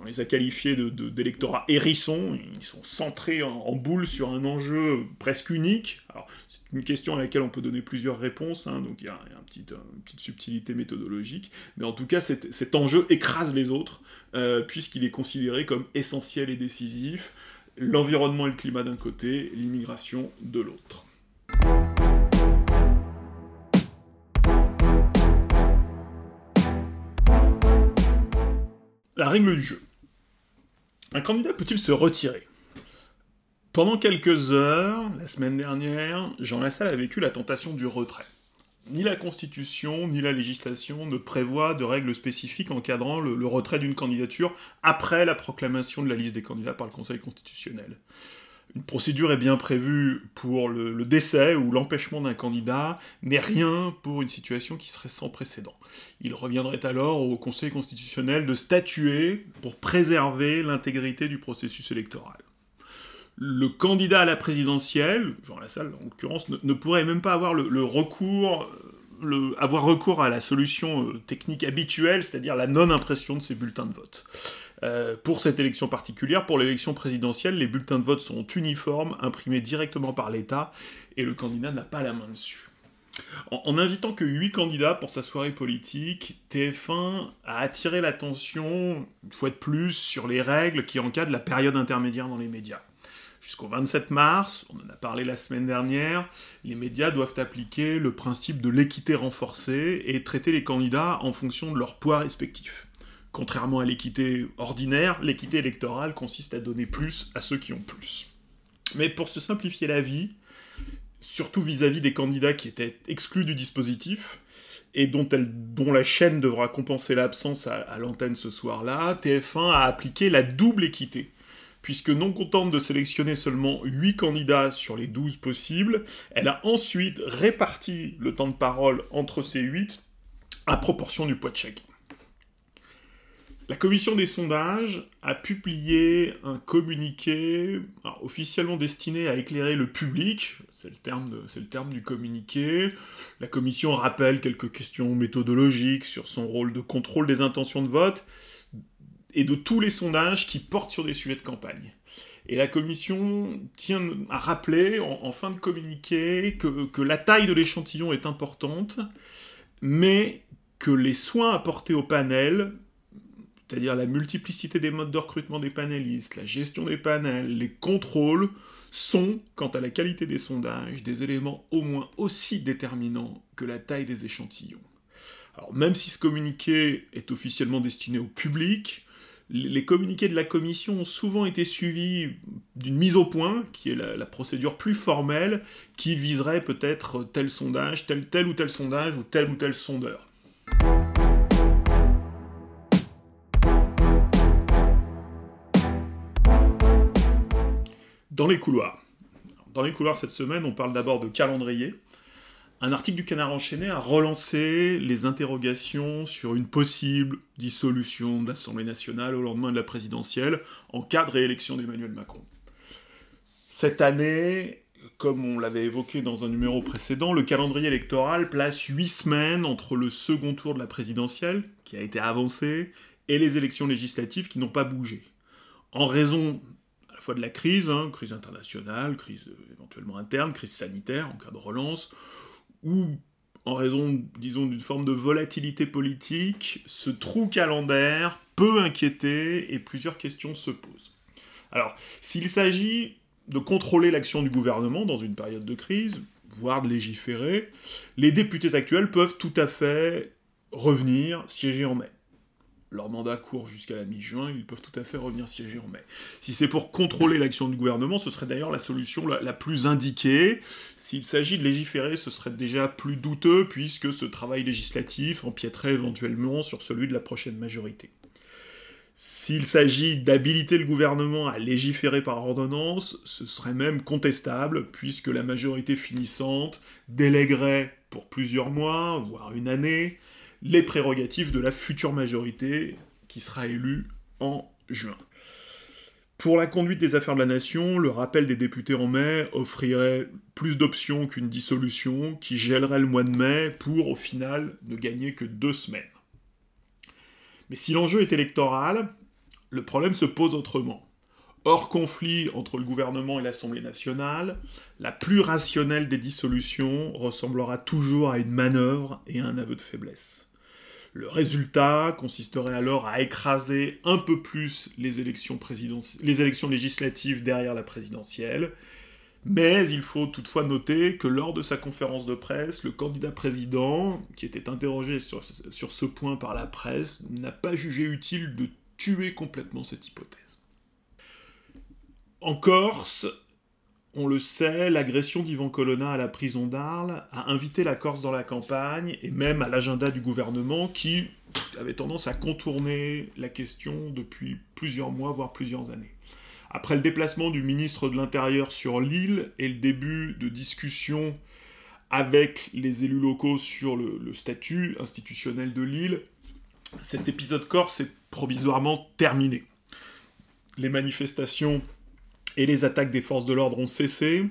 on les a qualifiés d'électorat de, hérisson, ils sont centrés en, boule sur un enjeu presque unique. Alors, c'est une question à laquelle on peut donner plusieurs réponses, hein, donc il y a, une, petite, subtilité méthodologique, mais en tout cas, cet, enjeu écrase les autres, euh, puisqu'il est considéré comme essentiel et décisif, l'environnement et le climat d'un côté, l'immigration de l'autre. La règle du jeu. Un candidat peut-il se retirer? Pendant quelques heures, la semaine dernière, Jean Lassalle a vécu la tentation du retrait. Ni la Constitution, ni la législation ne prévoient de règles spécifiques encadrant le, retrait d'une candidature après la proclamation de la liste des candidats par le Conseil constitutionnel. Une procédure est bien prévue pour le, décès ou l'empêchement d'un candidat, mais rien pour une situation qui serait sans précédent. Il reviendrait alors au Conseil constitutionnel de statuer pour préserver l'intégrité du processus électoral. Le candidat à la présidentielle, Jean Lassalle en l'occurrence, ne, pourrait même pas avoir le, recours avoir recours à la solution euh, technique habituelle, c'est-à-dire la non-impression de ses bulletins de vote. Euh, pour cette élection particulière, pour l'élection présidentielle, les bulletins de vote sont uniformes, imprimés directement par l'État, et le candidat n'a pas la main dessus. En, invitant que 8 candidats pour sa soirée politique, TF1 a attiré l'attention, une fois de plus, sur les règles qui encadrent la période intermédiaire dans les médias. Jusqu'au 27 mars, on en a parlé la semaine dernière, les médias doivent appliquer le principe de l'équité renforcée et traiter les candidats en fonction de leur poids respectif. Contrairement à l'équité ordinaire, l'équité électorale consiste à donner plus à ceux qui ont plus. Mais pour se simplifier la vie, surtout vis-à-vis des candidats qui étaient exclus du dispositif, et dont, la chaîne devra compenser l'absence à l'antenne ce soir-là, TF1 a appliqué la double équité puisque non contente de sélectionner seulement 8 candidats sur les 12 possibles, elle a ensuite réparti le temps de parole entre ces 8 à proportion du poids de chacun. La commission des sondages a publié un communiqué officiellement destiné à éclairer le public, c'est le, terme du communiqué. La commission rappelle quelques questions méthodologiques sur son rôle de contrôle des intentions de vote, et de tous les sondages qui portent sur des sujets de campagne. Et la commission tient à rappeler, en, fin de communiqué, que, la taille de l'échantillon est importante, mais que les soins apportés au panel, c'est-à-dire la multiplicité des modes de recrutement des panélistes, la gestion des panels, les contrôles, sont, quant à la qualité des sondages, des éléments au moins aussi déterminants que la taille des échantillons. Alors même si ce communiqué est officiellement destiné au public, les communiqués de la commission ont souvent été suivis d'une mise au point, qui est la, procédure plus formelle, qui viserait peut-être tel sondage, tel, tel ou tel sondage, ou tel ou tel sondeur. Dans les couloirs. Dans les couloirs cette semaine, on parle d'abord de calendrier un article du Canard enchaîné a relancé les interrogations sur une possible dissolution de l'Assemblée nationale au lendemain de la présidentielle en cas de réélection d'Emmanuel Macron. Cette année, comme on l'avait évoqué dans un numéro précédent, le calendrier électoral place huit semaines entre le second tour de la présidentielle, qui a été avancé, et les élections législatives qui n'ont pas bougé. En raison fois de la crise, hein, crise internationale, crise éventuellement interne, crise sanitaire en cas de relance, ou en raison, disons, d'une forme de volatilité politique, ce trou calendaire peut inquiéter et plusieurs questions se posent. Alors, s'il s'agit de contrôler l'action du gouvernement dans une période de crise, voire de légiférer, les députés actuels peuvent tout à fait revenir siéger en mai leur mandat court jusqu'à la mi-juin, ils peuvent tout à fait revenir siéger en mai. Si c'est pour contrôler l'action du gouvernement, ce serait d'ailleurs la solution la, plus indiquée. S'il s'agit de légiférer, ce serait déjà plus douteux, puisque ce travail législatif empiéterait éventuellement sur celui de la prochaine majorité. S'il s'agit d'habiliter le gouvernement à légiférer par ordonnance, ce serait même contestable, puisque la majorité finissante délèguerait pour plusieurs mois, voire une année, les prérogatives de la future majorité qui sera élue en juin. Pour la conduite des affaires de la nation, le rappel des députés en mai offrirait plus d'options qu'une dissolution qui gèlerait le mois de mai pour, au final, ne gagner que deux semaines. Mais si l'enjeu est électoral, le problème se pose autrement. Hors conflit entre le gouvernement et l'Assemblée nationale, la plus rationnelle des dissolutions ressemblera toujours à une manœuvre et à un aveu de faiblesse. Le résultat consisterait alors à écraser un peu plus les élections, législatives derrière la présidentielle. Mais il faut toutefois noter que lors de sa conférence de presse, le candidat président, qui était interrogé sur ce point par la presse, n'a pas jugé utile de tuer complètement cette hypothèse. En Corse, on le sait, l'agression d'Ivan Colonna à la prison d'Arles a invité la Corse dans la campagne et même à l'agenda du gouvernement qui avait tendance à contourner la question depuis plusieurs mois, voire plusieurs années. Après le déplacement du ministre de l'Intérieur sur l'île et le début de discussions avec les élus locaux sur le, le statut institutionnel de l'île, cet épisode corse est provisoirement terminé. Les manifestations et les attaques des forces de l'ordre ont cessé.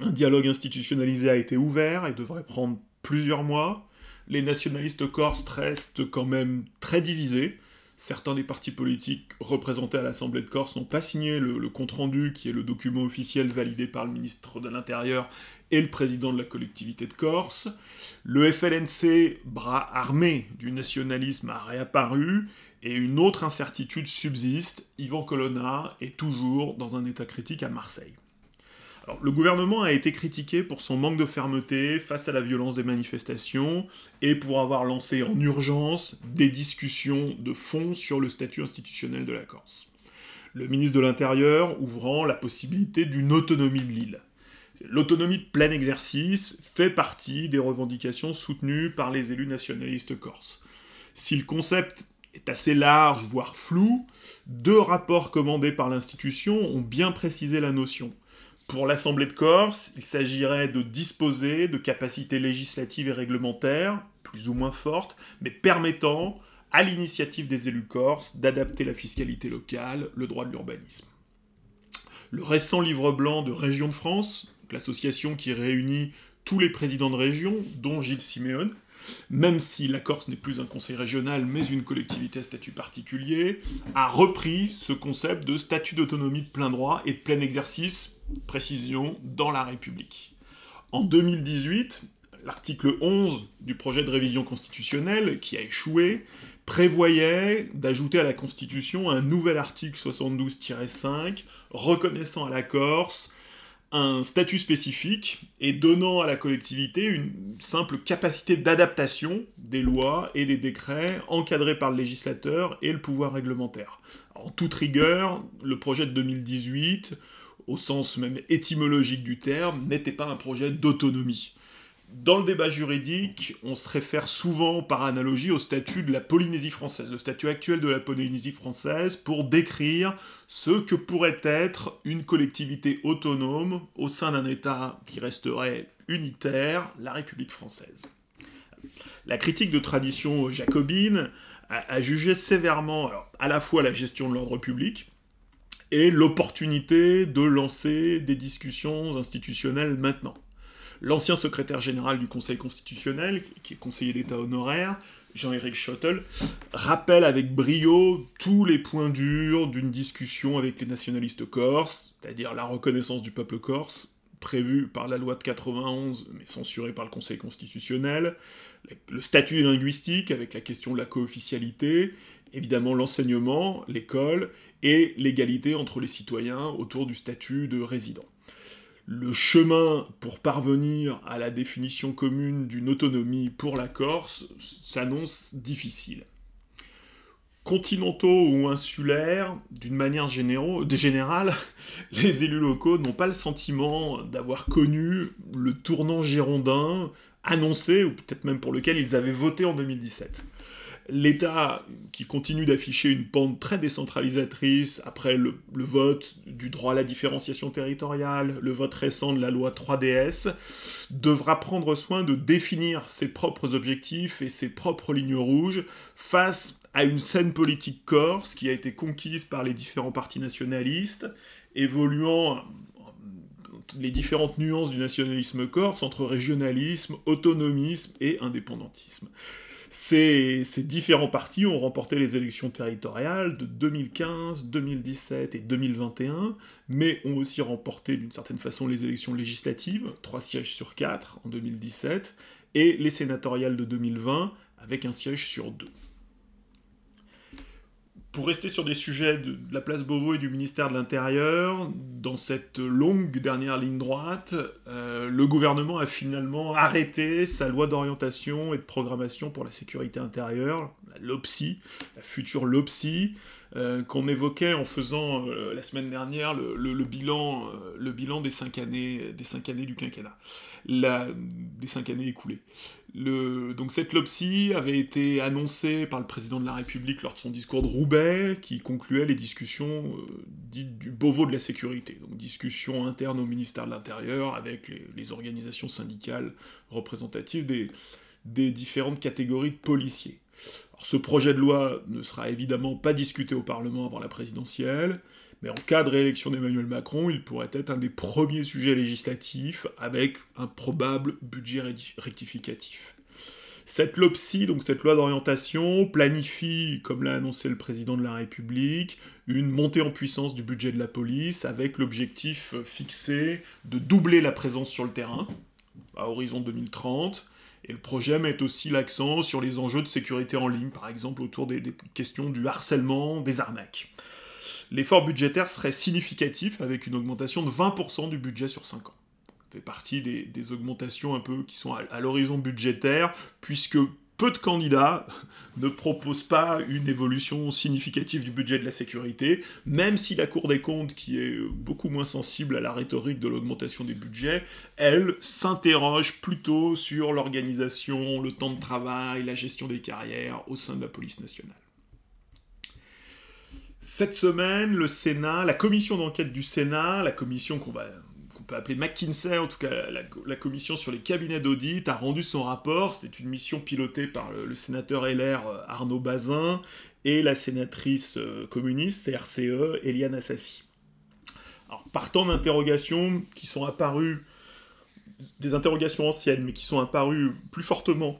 Un dialogue institutionnalisé a été ouvert et devrait prendre plusieurs mois. Les nationalistes corses restent quand même très divisés Certains des partis politiques représentés à l'Assemblée de Corse n'ont pas signé le, compte-rendu, qui est le document officiel validé par le ministre de l'Intérieur et le président de la collectivité de Corse. Le FLNC, bras armé du nationalisme, a réapparu, et une autre incertitude subsiste. Yvan Colonna est toujours dans un état critique à Marseille le gouvernement a été critiqué pour son manque de fermeté face à la violence des manifestations et pour avoir lancé en urgence des discussions de fond sur le statut institutionnel de la Corse. Le ministre de l'Intérieur ouvrant la possibilité d'une autonomie de l'île. L'autonomie de plein exercice fait partie des revendications soutenues par les élus nationalistes corses. Si le concept assez large, voire flou, deux rapports commandés par l'institution ont bien précisé la notion. Pour l'Assemblée de Corse, il s'agirait de disposer de capacités législatives et réglementaires, plus ou moins fortes, mais permettant, à l'initiative des élus corses, d'adapter la fiscalité locale, le droit de l'urbanisme. Le récent livre blanc de Région de France, l'association qui réunit tous les présidents de région, dont Gilles Siméon, même si la Corse n'est plus un conseil régional mais une collectivité à statut particulier, a repris ce concept de statut d'autonomie de plein droit et de plein exercice, précision, dans la République. En 2018, l'article 11 du projet de révision constitutionnelle, qui a échoué, prévoyait d'ajouter à la Constitution un nouvel article 72-5 reconnaissant à la Corse un statut spécifique et donnant à la collectivité une simple capacité d'adaptation des lois et des décrets encadrés par le législateur et le pouvoir réglementaire. En toute rigueur, le projet de 2018, au sens même étymologique du terme, n'était pas un projet d'autonomie. Dans le débat juridique, on se réfère souvent par analogie au statut de la Polynésie française, le statut actuel de la Polynésie française, pour décrire ce que pourrait être une collectivité autonome au sein d'un État qui resterait unitaire, la République française. La critique de tradition jacobine a, jugé sévèrement à la fois la gestion de l'ordre public et l'opportunité de lancer des discussions institutionnelles maintenant l'ancien secrétaire général du Conseil constitutionnel, qui est conseiller d'État honoraire, Jean-Éric Schottel, rappelle avec brio tous les points durs d'une discussion avec les nationalistes corses, c'est-à-dire la reconnaissance du peuple corse, prévue par la loi de 91, mais censurée par le Conseil constitutionnel, le statut linguistique avec la question de la co-officialité, évidemment l'enseignement, l'école, et l'égalité entre les citoyens autour du statut de résident le chemin pour parvenir à la définition commune d'une autonomie pour la Corse s'annonce difficile. Continentaux ou insulaires, d'une manière générale, *laughs* les élus locaux n'ont pas le sentiment d'avoir connu le tournant girondin annoncé, ou peut-être même pour lequel ils avaient voté en 2017 l'État qui continue d'afficher une pente très décentralisatrice après le, vote du droit à la différenciation territoriale, le vote récent de la loi 3DS, devra prendre soin de définir ses propres objectifs et ses propres lignes rouges face à une scène politique corse qui a été conquise par les différents partis nationalistes, évoluant les différentes nuances du nationalisme corse entre régionalisme, autonomisme et indépendantisme. Ces, différents partis ont remporté les élections territoriales de 2015, 2017 et 2021, mais ont aussi remporté d'une certaine façon les élections législatives, 3 sièges sur 4 en 2017, et les sénatoriales de 2020 avec un siège sur 2 pour rester sur des sujets de, la place Beauvau et du ministère de l'Intérieur, dans cette longue dernière ligne droite, euh, le gouvernement a finalement arrêté sa loi d'orientation et de programmation pour la sécurité intérieure, la LOPSI, la future LOPSI, euh, qu'on évoquait en faisant euh, la semaine dernière le, bilan, le bilan des cinq années, des cinq années du quinquennat, des cinq années écoulées. Donc cette LOPSI avait été annoncée par le président de la République lors de son discours de Roubaix, qui concluait les discussions euh, dites du Beauvau de la sécurité, donc discussions internes au ministère de l'Intérieur avec les, organisations syndicales représentatives des, des, différentes catégories de policiers. Ce projet de loi ne sera évidemment pas discuté au Parlement avant la présidentielle, mais en cas de réélection d'Emmanuel Macron, il pourrait être un des premiers sujets législatifs avec un probable budget rectificatif. Cette loi d'orientation, planifie, comme l'a annoncé le président de la République, une montée en puissance du budget de la police avec l'objectif fixé de doubler la présence sur le terrain à horizon 2030. Et le projet met aussi l'accent sur les enjeux de sécurité en ligne, par exemple autour des, questions du harcèlement, des arnaques. L'effort budgétaire serait significatif avec une augmentation de 20% du budget sur 5 ans fait partie des, augmentations un peu qui sont à, l'horizon budgétaire, puisque peu de candidats *laughs* ne proposent pas une évolution significative du budget de la sécurité, même si la Cour des comptes, qui est beaucoup moins sensible à la rhétorique de l'augmentation des budgets, elle s'interroge plutôt sur l'organisation, le temps de travail, la gestion des carrières au sein de la police nationale. Cette semaine, le Sénat, la commission d'enquête du Sénat, la commission qu'on va peut appeler McKinsey, en tout cas la, commission sur les cabinets d'audit, a rendu son rapport. C'était une mission pilotée par le, sénateur LR euh, Arnaud Bazin et la sénatrice euh, communiste CRCE Eliane Assassi. Alors, partant d'interrogations qui sont apparues, des interrogations anciennes, mais qui sont apparues plus fortement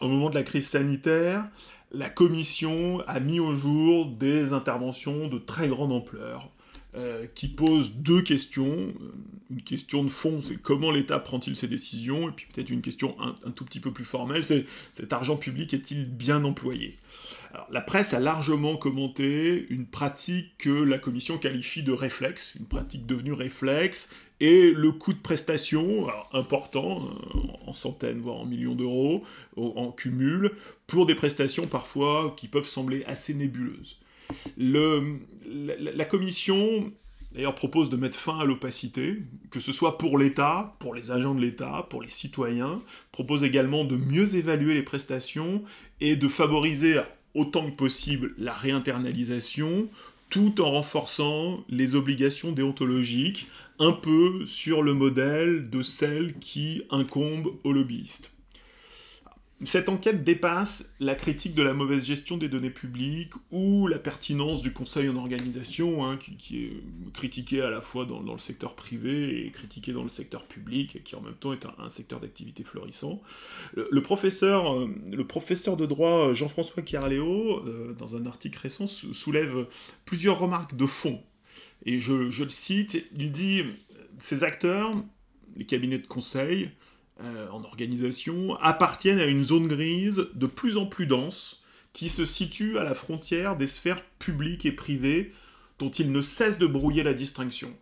au moment de la crise sanitaire, la commission a mis au jour des interventions de très grande ampleur euh, qui pose deux questions. Euh, une question de fond, c'est comment l'État prend-il ses décisions, et puis peut-être une question un, tout petit peu plus formelle, c'est cet argent public est-il bien employé? La presse a largement commenté une pratique que la Commission qualifie de réflexe, une pratique devenue réflexe, et le coût de prestation, important, euh, en centaines, voire en millions d'euros, en cumul, pour des prestations parfois qui peuvent sembler assez nébuleuses. Le, la, commission d'ailleurs propose de mettre fin à l'opacité, que ce soit pour l'État, pour les agents de l'État, pour les citoyens, propose également de mieux évaluer les prestations et de favoriser autant que possible la réinternalisation, tout en renforçant les obligations déontologiques, un peu sur le modèle de celles qui incombent aux lobbyistes. Cette enquête dépasse la critique de la mauvaise gestion des données publiques ou la pertinence du conseil en organisation, hein, qui, est critiqué à la fois dans, le secteur privé et critiqué dans le secteur public, et qui en même temps est un, secteur d'activité florissant. Le, professeur, euh, le professeur de droit Jean-François Carléo, euh, dans un article récent, soulève plusieurs remarques de fond. Et je le cite, il dit, ces acteurs, les cabinets de conseil, euh, en organisation appartiennent à une zone grise de plus en plus dense qui se situe à la frontière des sphères publiques et privées dont il ne cesse de brouiller la distinction.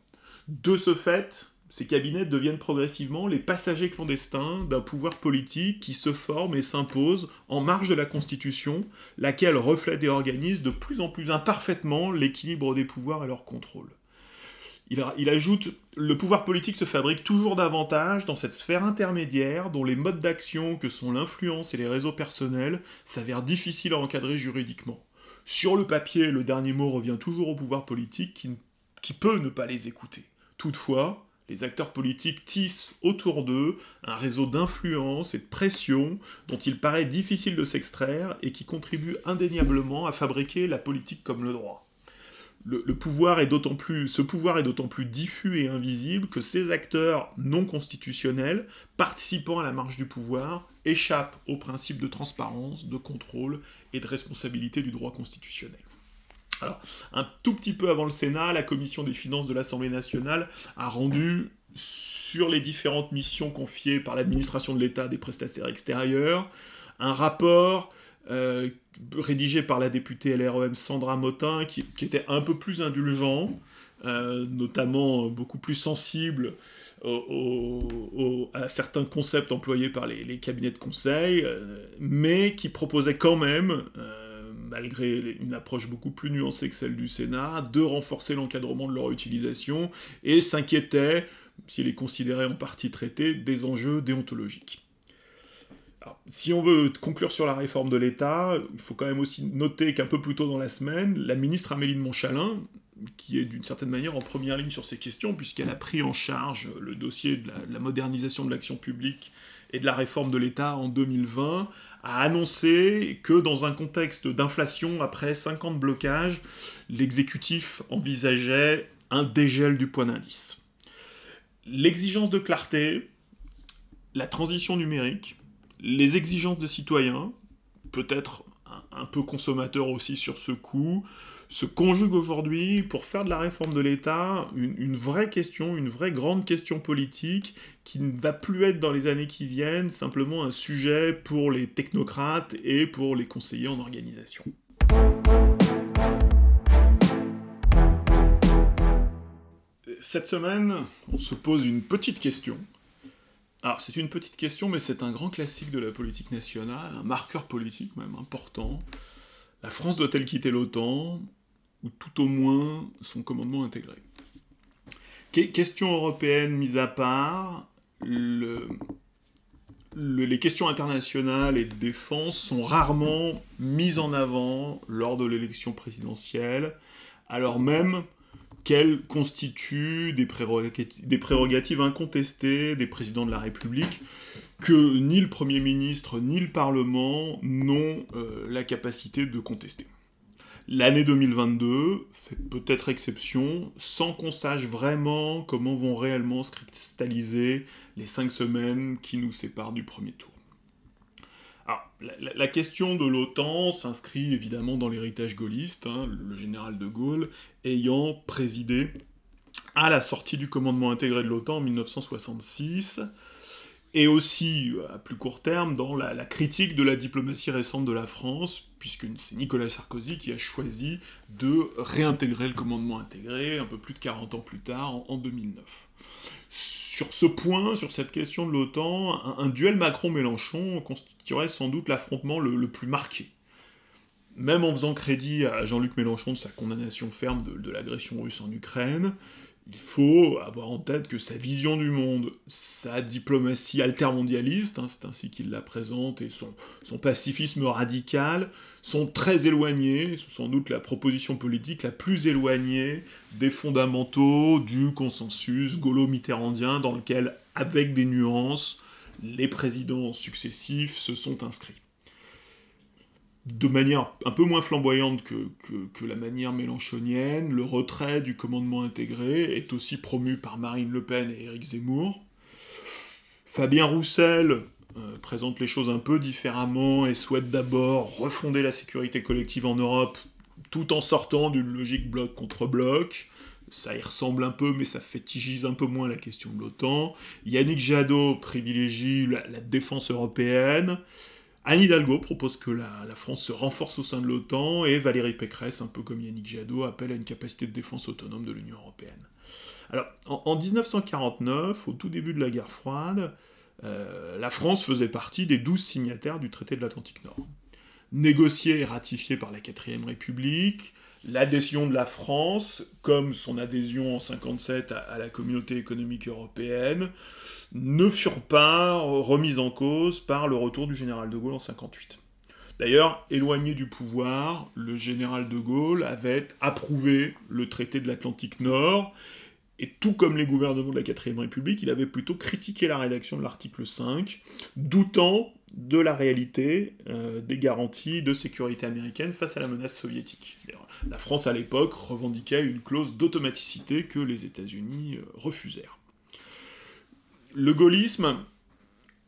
De ce fait, ces cabinets deviennent progressivement les passagers clandestins d'un pouvoir politique qui se forme et s'impose en marge de la Constitution, laquelle reflète et organise de plus en plus imparfaitement l'équilibre des pouvoirs et leur contrôle. Il, ajoute Le pouvoir politique se fabrique toujours davantage dans cette sphère intermédiaire dont les modes d'action que sont l'influence et les réseaux personnels s'avèrent difficiles à encadrer juridiquement. Sur le papier, le dernier mot revient toujours au pouvoir politique qui, peut ne pas les écouter. Toutefois, les acteurs politiques tissent autour d'eux un réseau d'influence et de pression dont il paraît difficile de s'extraire et qui contribue indéniablement à fabriquer la politique comme le droit le, pouvoir est d'autant plus, ce pouvoir est d'autant plus diffus et invisible que ces acteurs non constitutionnels, participant à la marche du pouvoir, échappent aux principes de transparence, de contrôle et de responsabilité du droit constitutionnel. Alors, un tout petit peu avant le Sénat, la commission des finances de l'Assemblée nationale a rendu sur les différentes missions confiées par l'administration de l'État des prestataires extérieurs un rapport euh, rédigé par la députée LREM Sandra Motin, qui, était un peu plus indulgent, euh, notamment beaucoup plus sensible à certains concepts employés par les, cabinets de conseil, euh, mais qui proposait quand même, malgré une approche beaucoup plus nuancée que celle du Sénat, de renforcer l'encadrement de leur utilisation et s'inquiétait, s'il est considéré en partie traité, des enjeux déontologiques si on veut conclure sur la réforme de l'État, il faut quand même aussi noter qu'un peu plus tôt dans la semaine, la ministre Amélie de Montchalin, qui est d'une certaine manière en première ligne sur ces questions, puisqu'elle a pris en charge le dossier de la, modernisation de l'action publique et de la réforme de l'État en 2020, a annoncé que dans un contexte d'inflation, après 50 blocages, l'exécutif envisageait un dégel du point d'indice. L'exigence de clarté, la transition numérique, les exigences des citoyens, peut-être un, peu consommateurs aussi sur ce coup, se conjuguent aujourd'hui pour faire de la réforme de l'État une, vraie question, une vraie grande question politique qui ne va plus être dans les années qui viennent simplement un sujet pour les technocrates et pour les conseillers en organisation. Cette semaine, on se pose une petite question. Alors c'est une petite question, mais c'est un grand classique de la politique nationale, un marqueur politique même important. La France doit-elle quitter l'OTAN ou tout au moins son commandement intégré? Question européenne mise à part, les questions internationales et de défense sont rarement mises en avant lors de l'élection présidentielle, alors même qu'elles constituent des prérogatives, incontestées des présidents de la République que ni le Premier ministre ni le Parlement n'ont euh, la capacité de contester. L'année 2022 fait peut-être exception, sans qu'on sache vraiment comment vont réellement se cristalliser les cinq semaines qui nous séparent du premier tour. La, question de l'OTAN s'inscrit évidemment dans l'héritage gaulliste, hein, le général de Gaulle ayant présidé à la sortie du commandement intégré de l'OTAN en 1966 et aussi, à plus court terme, dans la, critique de la diplomatie récente de la France, puisque c'est Nicolas Sarkozy qui a choisi de réintégrer le commandement intégré un peu plus de 40 ans plus tard, en, 2009. Sur ce point, sur cette question de l'OTAN, un, duel Macron-Mélenchon constituerait sans doute l'affrontement le, plus marqué. Même en faisant crédit à Jean-Luc Mélenchon de sa condamnation ferme de l'agression russe en Ukraine, il faut avoir en tête que sa vision du monde, sa diplomatie altermondialiste, hein, c'est ainsi qu'il la présente, et son, pacifisme radical sont très éloignés, sans doute la proposition politique la plus éloignée des fondamentaux du consensus gaulo-mitterrandien dans lequel, avec des nuances, les présidents successifs se sont inscrits de manière un peu moins flamboyante que, la manière mélanchonienne, le retrait du commandement intégré est aussi promu par Marine Le Pen et Éric Zemmour. Fabien Roussel euh, présente les choses un peu différemment et souhaite d'abord refonder la sécurité collective en Europe tout en sortant d'une logique bloc contre bloc. Ça y ressemble un peu, mais ça fétichise un peu moins la question de l'OTAN. Yannick Jadot privilégie la défense européenne. Anne Hidalgo propose que la, France se renforce au sein de l'OTAN et Valérie Pécresse, un peu comme Yannick Jadot, appelle à une capacité de défense autonome de l'Union européenne. Alors, en, 1949, au tout début de la guerre froide, euh, la France faisait partie des douze signataires du traité de l'Atlantique Nord. Négocié et ratifié par la 4ème République, l'adhésion de la France, comme son adhésion en 1957 à la communauté économique européenne, ne furent pas remises en cause par le retour du général de Gaulle en 58. D'ailleurs, éloigné du pouvoir, le général de Gaulle avait approuvé le traité de l'Atlantique Nord, et tout comme les gouvernements de la 4ème République, il avait plutôt critiqué la rédaction de l'article 5, doutant de la réalité euh, des garanties de sécurité américaine face à la menace soviétique. La France à l'époque revendiquait une clause d'automaticité que les États-Unis euh, refusèrent le gaullisme,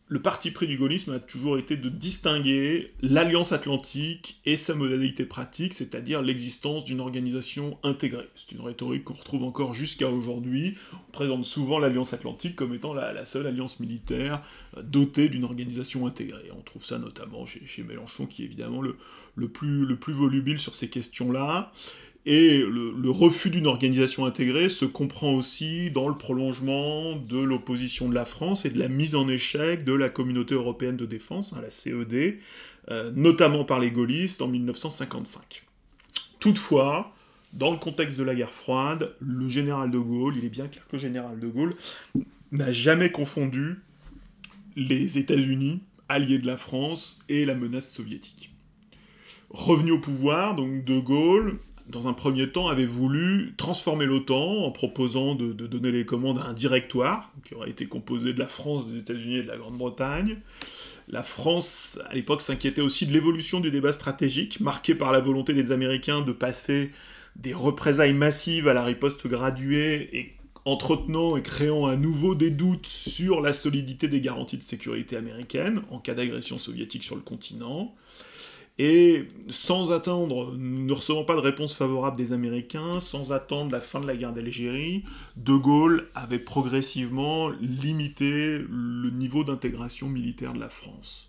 le parti pris du gaullisme a toujours été de distinguer l'Alliance Atlantique et sa modalité pratique, c'est-à-dire l'existence d'une organisation intégrée. C'est une rhétorique qu'on retrouve encore jusqu'à aujourd'hui. On présente souvent l'Alliance Atlantique comme étant la, seule alliance militaire euh, dotée d'une organisation intégrée. On trouve ça notamment chez, Mélenchon, qui est évidemment le, plus, le plus volubile sur ces questions-là. Et le, refus d'une organisation intégrée se comprend aussi dans le prolongement de l'opposition de la France et de la mise en échec de la communauté européenne de défense, hein, la CED, euh, notamment par les gaullistes en 1955. Toutefois, dans le contexte de la guerre froide, le général de Gaulle, il est bien clair que le général de Gaulle n'a jamais confondu les États-Unis, alliés de la France, et la menace soviétique. Revenu au pouvoir, donc de Gaulle dans un premier temps, avait voulu transformer l'OTAN en proposant de, donner les commandes à un directoire qui aurait été composé de la France, des États-Unis et de la Grande-Bretagne. La France, à l'époque, s'inquiétait aussi de l'évolution du débat stratégique, marqué par la volonté des Américains de passer des représailles massives à la riposte graduée et entretenant et créant à nouveau des doutes sur la solidité des garanties de sécurité américaines en cas d'agression soviétique sur le continent. Et sans attendre, ne recevant pas de réponse favorable des Américains, sans attendre la fin de la guerre d'Algérie, De Gaulle avait progressivement limité le niveau d'intégration militaire de la France.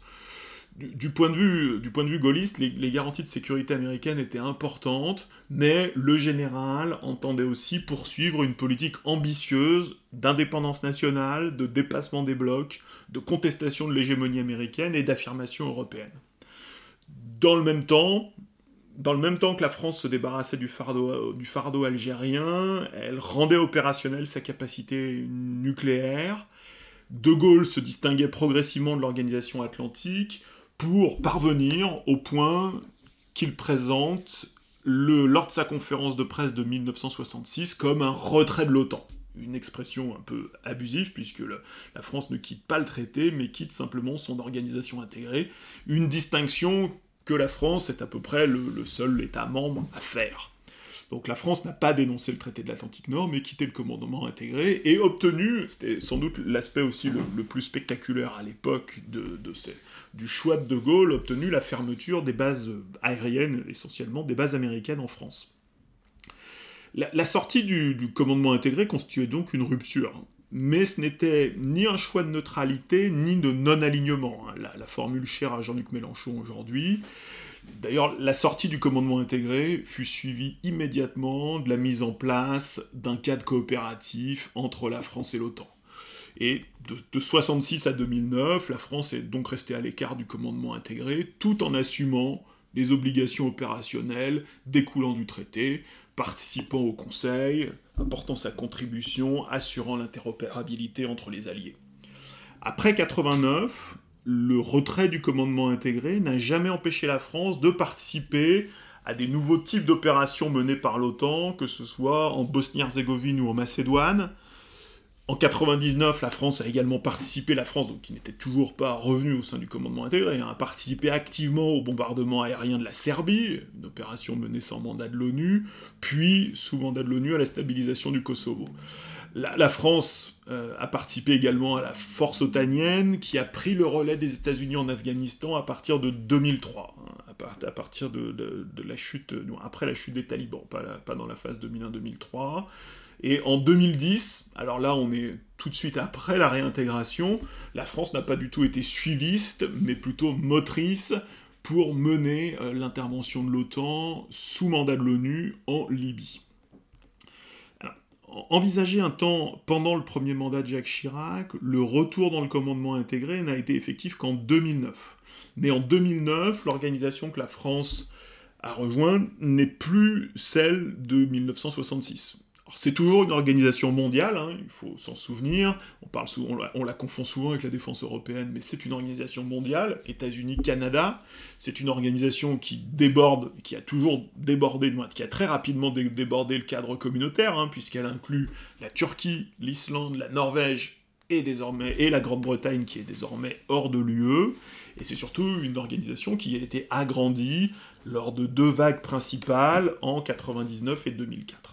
Du, point de vue, du point de vue gaulliste, les, les, garanties de sécurité américaines étaient importantes, mais le général entendait aussi poursuivre une politique ambitieuse d'indépendance nationale, de dépassement des blocs, de contestation de l'hégémonie américaine et d'affirmation européenne. Dans le même temps, que la France se débarrassait du fardeau, algérien, elle rendait opérationnelle sa capacité nucléaire. De Gaulle se distinguait progressivement de l'organisation atlantique pour parvenir au point qu'il présente lors de sa conférence de presse de 1966 comme un retrait de l'OTAN. Une expression un peu abusive puisque la France ne quitte pas le traité mais quitte simplement son organisation intégrée. Une distinction que la France est à peu près le, seul État membre à faire. Donc la France n'a pas dénoncé le traité de l'Atlantique Nord, mais quitté le commandement intégré et obtenu, c'était sans doute l'aspect aussi le, plus spectaculaire à l'époque de, du choix de De Gaulle, obtenu la fermeture des bases aériennes, essentiellement des bases américaines en France. La, sortie du, commandement intégré constituait donc une rupture mais ce n'était ni un choix de neutralité, ni de non-alignement, hein. la, formule chère à Jean-Luc Mélenchon aujourd'hui. D'ailleurs, la sortie du commandement intégré fut suivie immédiatement de la mise en place d'un cadre coopératif entre la France et l'OTAN. Et de, de 66 à 2009, la France est donc restée à l'écart du commandement intégré, tout en assumant les obligations opérationnelles découlant du traité, participant au Conseil, apportant sa contribution, assurant l'interopérabilité entre les alliés. Après 89, le retrait du commandement intégré n'a jamais empêché la France de participer à des nouveaux types d'opérations menées par l'OTAN, que ce soit en Bosnie-Herzégovine ou en Macédoine, en 99, la France a également participé, la France, donc, qui n'était toujours pas revenue au sein du commandement intégré, hein, a participé activement au bombardement aérien de la Serbie, une opération menée sans mandat de l'ONU, puis sous mandat de l'ONU à la stabilisation du Kosovo. La, France euh, a participé également à la force otanienne qui a pris le relais des États-Unis en Afghanistan à partir de 2003, hein, à, partir de, la chute, après la chute des talibans, pas, pas dans la phase 2001-2003. Et en 2010, alors là on est tout de suite après la réintégration, la France n'a pas du tout été suiviste, mais plutôt motrice pour mener euh, l'intervention de l'OTAN sous mandat de l'ONU en Libye. envisager un temps pendant le premier mandat de Jacques Chirac, le retour dans le commandement intégré n'a été effectif qu'en 2009. Mais en 2009, l'organisation que la France a rejointe n'est plus celle de 1966 c'est toujours une organisation mondiale, hein, il faut s'en souvenir. On, la, confond souvent avec la défense européenne, mais c'est une organisation mondiale, États-Unis, Canada. C'est une organisation qui déborde, qui a toujours débordé, qui a très rapidement débordé le cadre communautaire, hein, puisqu'elle inclut la Turquie, l'Islande, la Norvège et la Grande-Bretagne qui est désormais hors de l'UE. Et c'est surtout une organisation qui a été agrandie lors de deux vagues principales en 99 et 2004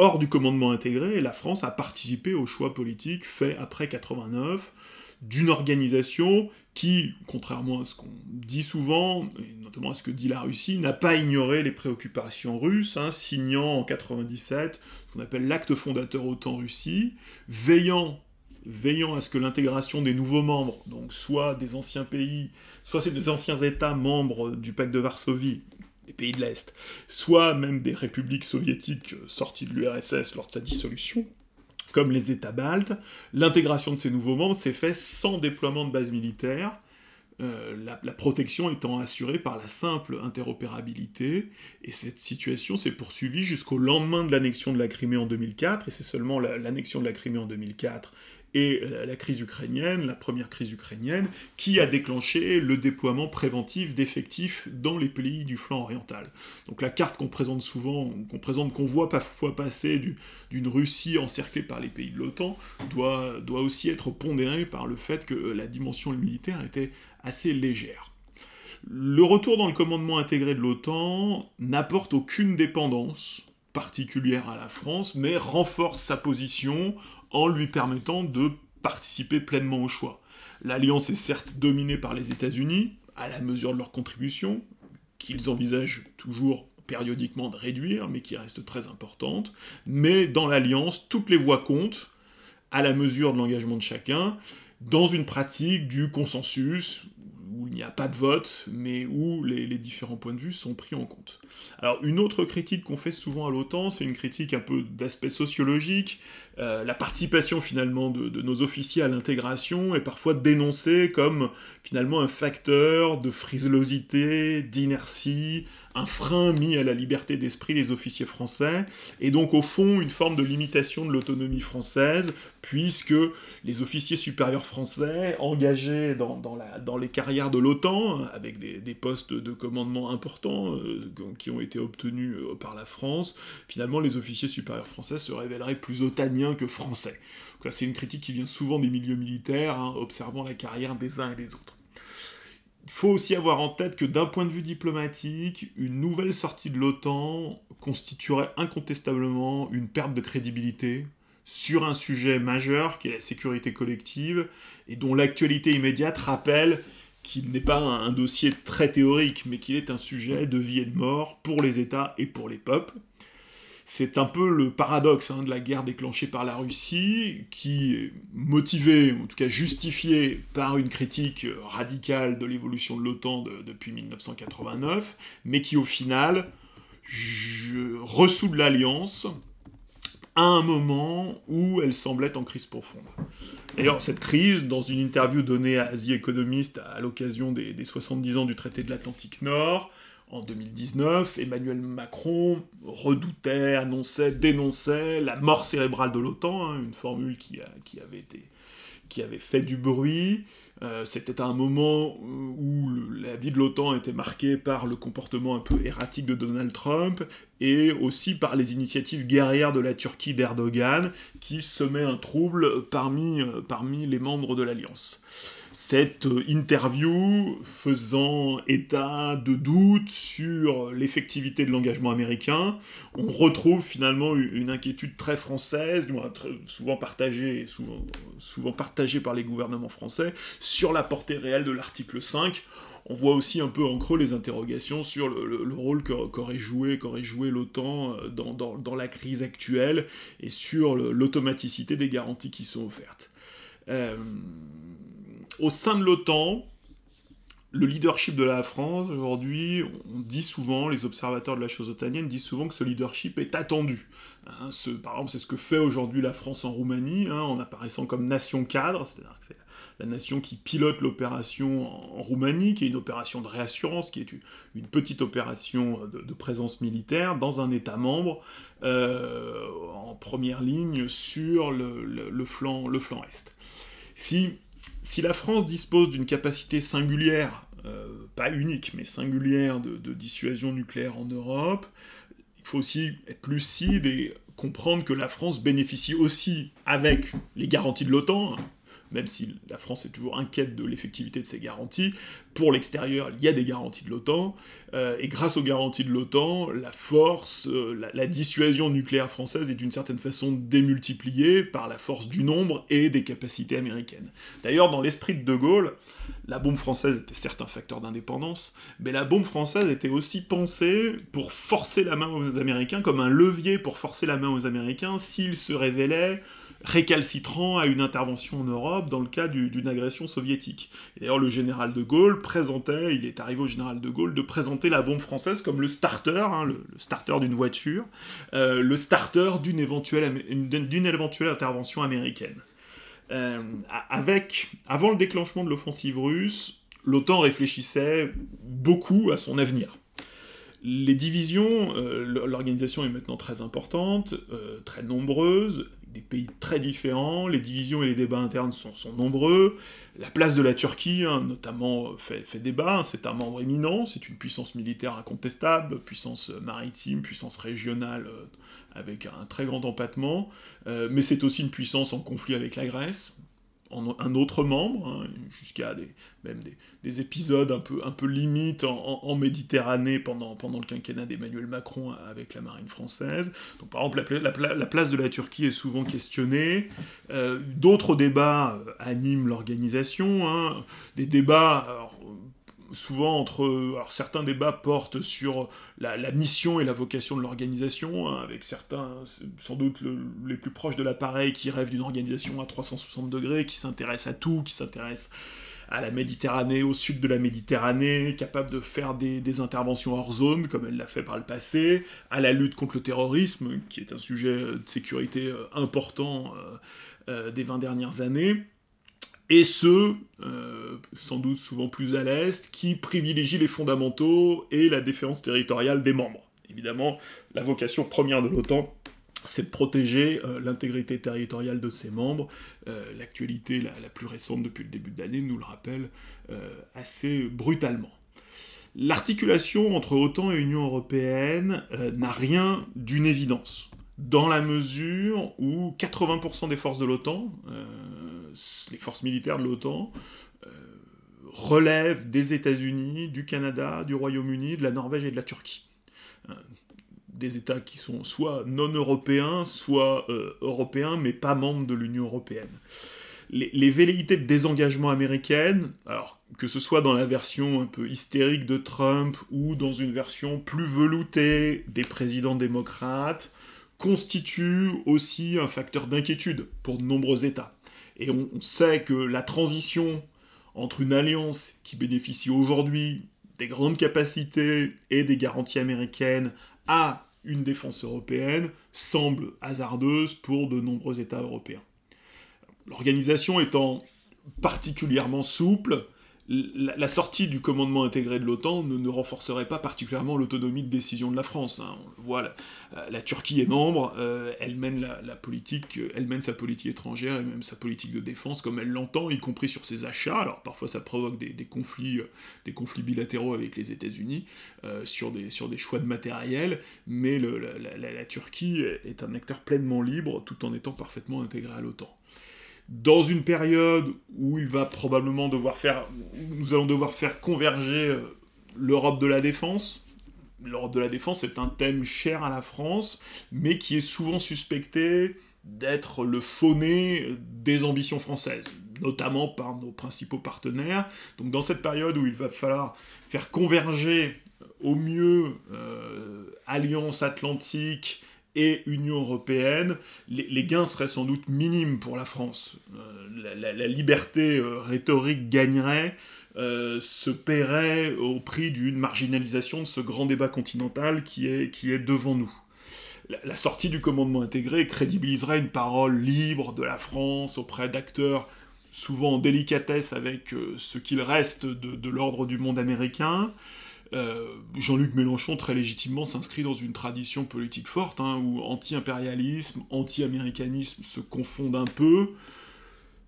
hors du commandement intégré, la France a participé au choix politique fait après 89 d'une organisation qui, contrairement à ce qu'on dit souvent, et notamment à ce que dit la Russie, n'a pas ignoré les préoccupations russes, hein, signant en 97 ce qu'on appelle l'acte fondateur OTAN-Russie, veillant, veillant à ce que l'intégration des nouveaux membres, soit des anciens pays, soit des anciens États membres du pacte de Varsovie, pays de l'Est, soit même des républiques soviétiques euh, sorties de l'URSS lors de sa dissolution, comme les États baltes, l'intégration de ces nouveaux membres s'est faite sans déploiement de bases militaires, euh, la, protection étant assurée par la simple interopérabilité, et cette situation s'est poursuivie jusqu'au lendemain de l'annexion de la Crimée en 2004, et c'est seulement l'annexion de la Crimée en 2004 et euh, la crise ukrainienne, la première crise ukrainienne, qui a déclenché le déploiement préventif d'effectifs dans les pays du flanc oriental. Donc la carte qu'on présente souvent, qu'on présente, qu'on voit parfois passer d'une Russie encerclée par les pays de l'OTAN, doit, doit aussi être pondérée par le fait que la dimension militaire était assez légère. Le retour dans le commandement intégré de l'OTAN n'apporte aucune dépendance particulière à la France, mais renforce sa position en lui permettant de participer pleinement au choix. L'alliance est certes dominée par les États-Unis, à la mesure de leur contribution, qu'ils envisagent toujours périodiquement de réduire, mais qui reste très importante. Mais dans l'alliance, toutes les voix comptent, à la mesure de l'engagement de chacun, dans une pratique du consensus, où il n'y a pas de vote, mais où les, différents points de vue sont pris en compte. Alors une autre critique qu'on fait souvent à l'OTAN, c'est une critique un peu d'aspect sociologique. Euh, la participation finalement de, nos officiers à l'intégration est parfois dénoncée comme finalement un facteur de frilosité, d'inertie, un frein mis à la liberté d'esprit des officiers français, et donc au fond une forme de limitation de l'autonomie française, puisque les officiers supérieurs français, engagés dans, la, dans les carrières de l'OTAN, avec des, postes de commandement importants euh, qui ont été obtenus euh, par la France, finalement les officiers supérieurs français se révéleraient plus otaniens que français. C'est une critique qui vient souvent des milieux militaires, hein, observant la carrière des uns et des autres. Il faut aussi avoir en tête que d'un point de vue diplomatique, une nouvelle sortie de l'OTAN constituerait incontestablement une perte de crédibilité sur un sujet majeur qui est la sécurité collective et dont l'actualité immédiate rappelle qu'il n'est pas un dossier très théorique, mais qu'il est un sujet de vie et de mort pour les États et pour les peuples c'est un peu le paradoxe hein, de la guerre déclenchée par la Russie, qui est motivée, en tout cas justifiée, par une critique radicale de l'évolution de l'OTAN depuis 1989, mais qui au final ressout l'alliance à un moment où elle semblait en crise profonde. D'ailleurs, cette crise, dans une interview donnée à Asie Economist à l'occasion des, des 70 ans du traité de l'Atlantique Nord, en 2019, Emmanuel Macron redoutait, annonçait, dénonçait la mort cérébrale de l'OTAN, hein, une formule qui, avait fait du bruit. Euh, c'était un moment où la vie de l'OTAN était marquée par le comportement un peu erratique de Donald Trump et aussi par les initiatives guerrières de la Turquie d'Erdogan qui semaient un trouble euh, parmi les membres de l'Alliance cette interview faisant état de doutes sur l'effectivité de l'engagement américain, on retrouve finalement une inquiétude très française, souvent partagée, souvent, partagée par les gouvernements français, sur la portée réelle de l'article 5. On voit aussi un peu en creux les interrogations sur le, rôle qu'aurait joué, joué l'OTAN euh, dans, dans, la crise actuelle et sur l'automaticité des garanties qui sont offertes. Euh, au sein de l'OTAN, le leadership de la France, aujourd'hui, on dit souvent, les observateurs de la chose otanienne disent souvent que ce leadership est attendu. Hein, par exemple, c'est ce que fait aujourd'hui la France en Roumanie, hein, en apparaissant comme nation cadre, c'est-à-dire que c'est la nation qui pilote l'opération en, Roumanie, qui est une opération de réassurance, qui est une, petite opération de, présence militaire dans un État membre euh, en première ligne sur le, flanc, le flanc Est. Si si la France dispose d'une capacité singulière, euh, pas unique, mais singulière de, dissuasion nucléaire en Europe, il faut aussi être lucide et comprendre que la France bénéficie aussi, avec les garanties de l'OTAN, même si la France est toujours inquiète de l'effectivité de ces garanties. Pour l'extérieur, il y a des garanties de l'OTAN, euh, et grâce aux garanties de l'OTAN, la force, euh, la, dissuasion nucléaire française est d'une certaine façon démultipliée par la force du nombre et des capacités américaines. D'ailleurs, dans l'esprit de De Gaulle, la bombe française était certes un facteur d'indépendance, mais la bombe française était aussi pensée pour forcer la main aux Américains, comme un levier pour forcer la main aux Américains s'ils se révélaient récalcitrant à une intervention en Europe dans le cas d'une agression soviétique. D'ailleurs, le général de Gaulle présentait, il est arrivé au général de Gaulle de présenter la bombe française comme le starter, hein, le, starter d'une voiture, euh, le starter d'une éventuelle, éventuelle, intervention américaine. Euh, avec, avant le déclenchement de l'offensive russe, l'OTAN réfléchissait beaucoup à son avenir. Les divisions, euh, l'organisation est maintenant très importante, très nombreuse, des pays très différents, les divisions et les débats internes sont, nombreux, la place de la Turquie, hein, notamment, fait, fait débat, c'est un membre éminent, c'est une puissance militaire incontestable, puissance maritime, puissance régionale euh, avec un très grand empattement, euh, mais c'est aussi une puissance en conflit avec la Grèce, un autre membre, hein, jusqu'à des, même des, épisodes un peu, un peu limites en, Méditerranée pendant, pendant le quinquennat d'Emmanuel Macron avec la marine française. Donc, par exemple, la, place de la Turquie est souvent questionnée. Euh, d'autres débats euh, animent l'organisation. Hein. Des débats, souvent entre... Certains débats portent sur la, mission et la vocation de l'organisation, hein, avec certains, sans doute les plus proches de l'appareil, qui rêvent d'une organisation à 360 degrés, qui s'intéresse à tout, qui s'intéresse à la Méditerranée, au sud de la Méditerranée, capable de faire des, interventions hors zone, comme elle l'a fait par le passé, à la lutte contre le terrorisme, qui est un sujet de sécurité euh, important euh, euh, des 20 dernières années et ceux, sans doute souvent plus à l'Est, qui privilégient les fondamentaux et la défense territoriale des membres. Évidemment, la vocation première de l'OTAN, c'est de protéger euh, l'intégrité territoriale de ses membres. Euh, l'actualité la, plus récente depuis le début de l'année nous le rappelle euh, assez brutalement. L'articulation entre OTAN et Union européenne n'a rien d'une évidence, dans la mesure où 80% des forces de l'OTAN, les forces militaires de l'OTAN, relèvent des États-Unis, du Canada, du Royaume-Uni, de la Norvège et de la Turquie des États qui sont soit non européens, soit euh, européens, mais pas membres de l'Union européenne. Les, velléités de désengagement américaine, alors que ce soit dans la version un peu hystérique de Trump ou dans une version plus veloutée des présidents démocrates, constituent aussi un facteur d'inquiétude pour de nombreux États. Et on sait que la transition entre une alliance qui bénéficie aujourd'hui des grandes capacités et des garanties américaines à une défense européenne semble hasardeuse pour de nombreux États européens. L'organisation étant particulièrement souple, la, sortie du commandement intégré de l'OTAN ne, renforcerait pas particulièrement l'autonomie de décision de la France. Hein. On le voit, la, Turquie est membre, euh, elle, mène la, politique, elle mène sa politique étrangère et même sa politique de défense comme elle l'entend, y compris sur ses achats. Alors parfois ça provoque des, conflits, euh, conflits bilatéraux avec les États-Unis euh, sur, des, sur des choix de matériel, mais la Turquie est un acteur pleinement libre tout en étant parfaitement intégré à l'OTAN dans une période où il va probablement devoir faire, nous allons devoir faire converger euh, l'Europe de la défense. L'Europe de la défense est un thème cher à la France, mais qui est souvent suspecté d'être le fauné des ambitions françaises, notamment par nos principaux partenaires. Donc dans cette période où il va falloir faire converger au mieux euh, Alliance Atlantique, et Union européenne, les, gains seraient sans doute minimes pour la France. Euh, la, liberté euh, rhétorique gagnerait, euh, se paierait au prix d'une marginalisation de ce grand débat continental qui est, qui est devant nous. La, sortie du commandement intégré crédibiliserait une parole libre de la France auprès d'acteurs souvent en délicatesse avec ce qu'il reste de l'ordre du monde américain, euh, Jean-Luc Mélenchon, très légitimement, s'inscrit dans une tradition politique forte, hein, où anti-impérialisme, anti-américanisme se confondent un peu.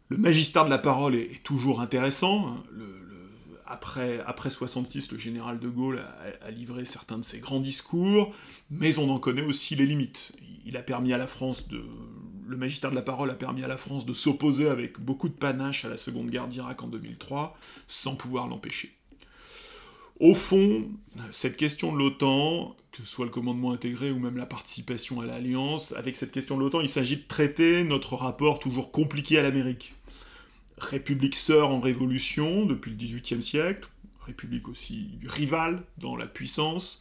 Le magistère de la parole est, toujours intéressant. Hein. après, après 66, le général de Gaulle a, livré certains de ses grands discours, mais on en connaît aussi les limites. Il a permis à la France de... Le magistère de la parole a permis à la France de s'opposer avec beaucoup de panache à la Seconde Guerre d'Irak en 2003, sans pouvoir l'empêcher. Au fond, cette question de l'OTAN, que ce soit le commandement intégré ou même la participation à l'Alliance, avec cette question de l'OTAN, il s'agit de traiter notre rapport toujours compliqué à l'Amérique. République sœur en révolution depuis le XVIIIe siècle, république aussi rivale dans la puissance,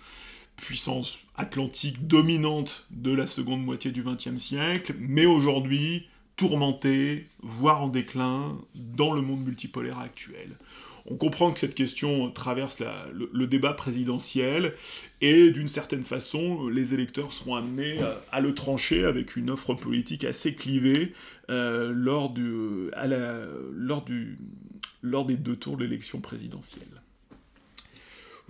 puissance atlantique dominante de la seconde moitié du XXe siècle, mais aujourd'hui tourmentée, voire en déclin, dans le monde multipolaire actuel on comprend que cette question traverse le, débat présidentiel et d'une certaine façon, les électeurs seront amenés à, le trancher avec une offre politique assez clivée euh, lors, lors des deux tours de l'élection présidentielle.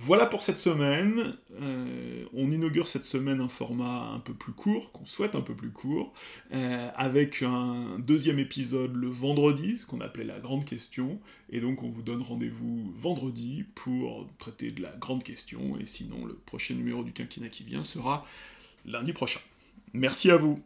Voilà pour cette semaine. Euh, on inaugure cette semaine un format un peu plus court, qu'on souhaite un peu plus court, euh, avec un deuxième épisode le vendredi, ce qu'on appelait la grande question. Et donc on vous donne rendez-vous vendredi pour traiter de la grande question. Et sinon, le prochain numéro du quinquennat qui vient sera lundi prochain. Merci à vous.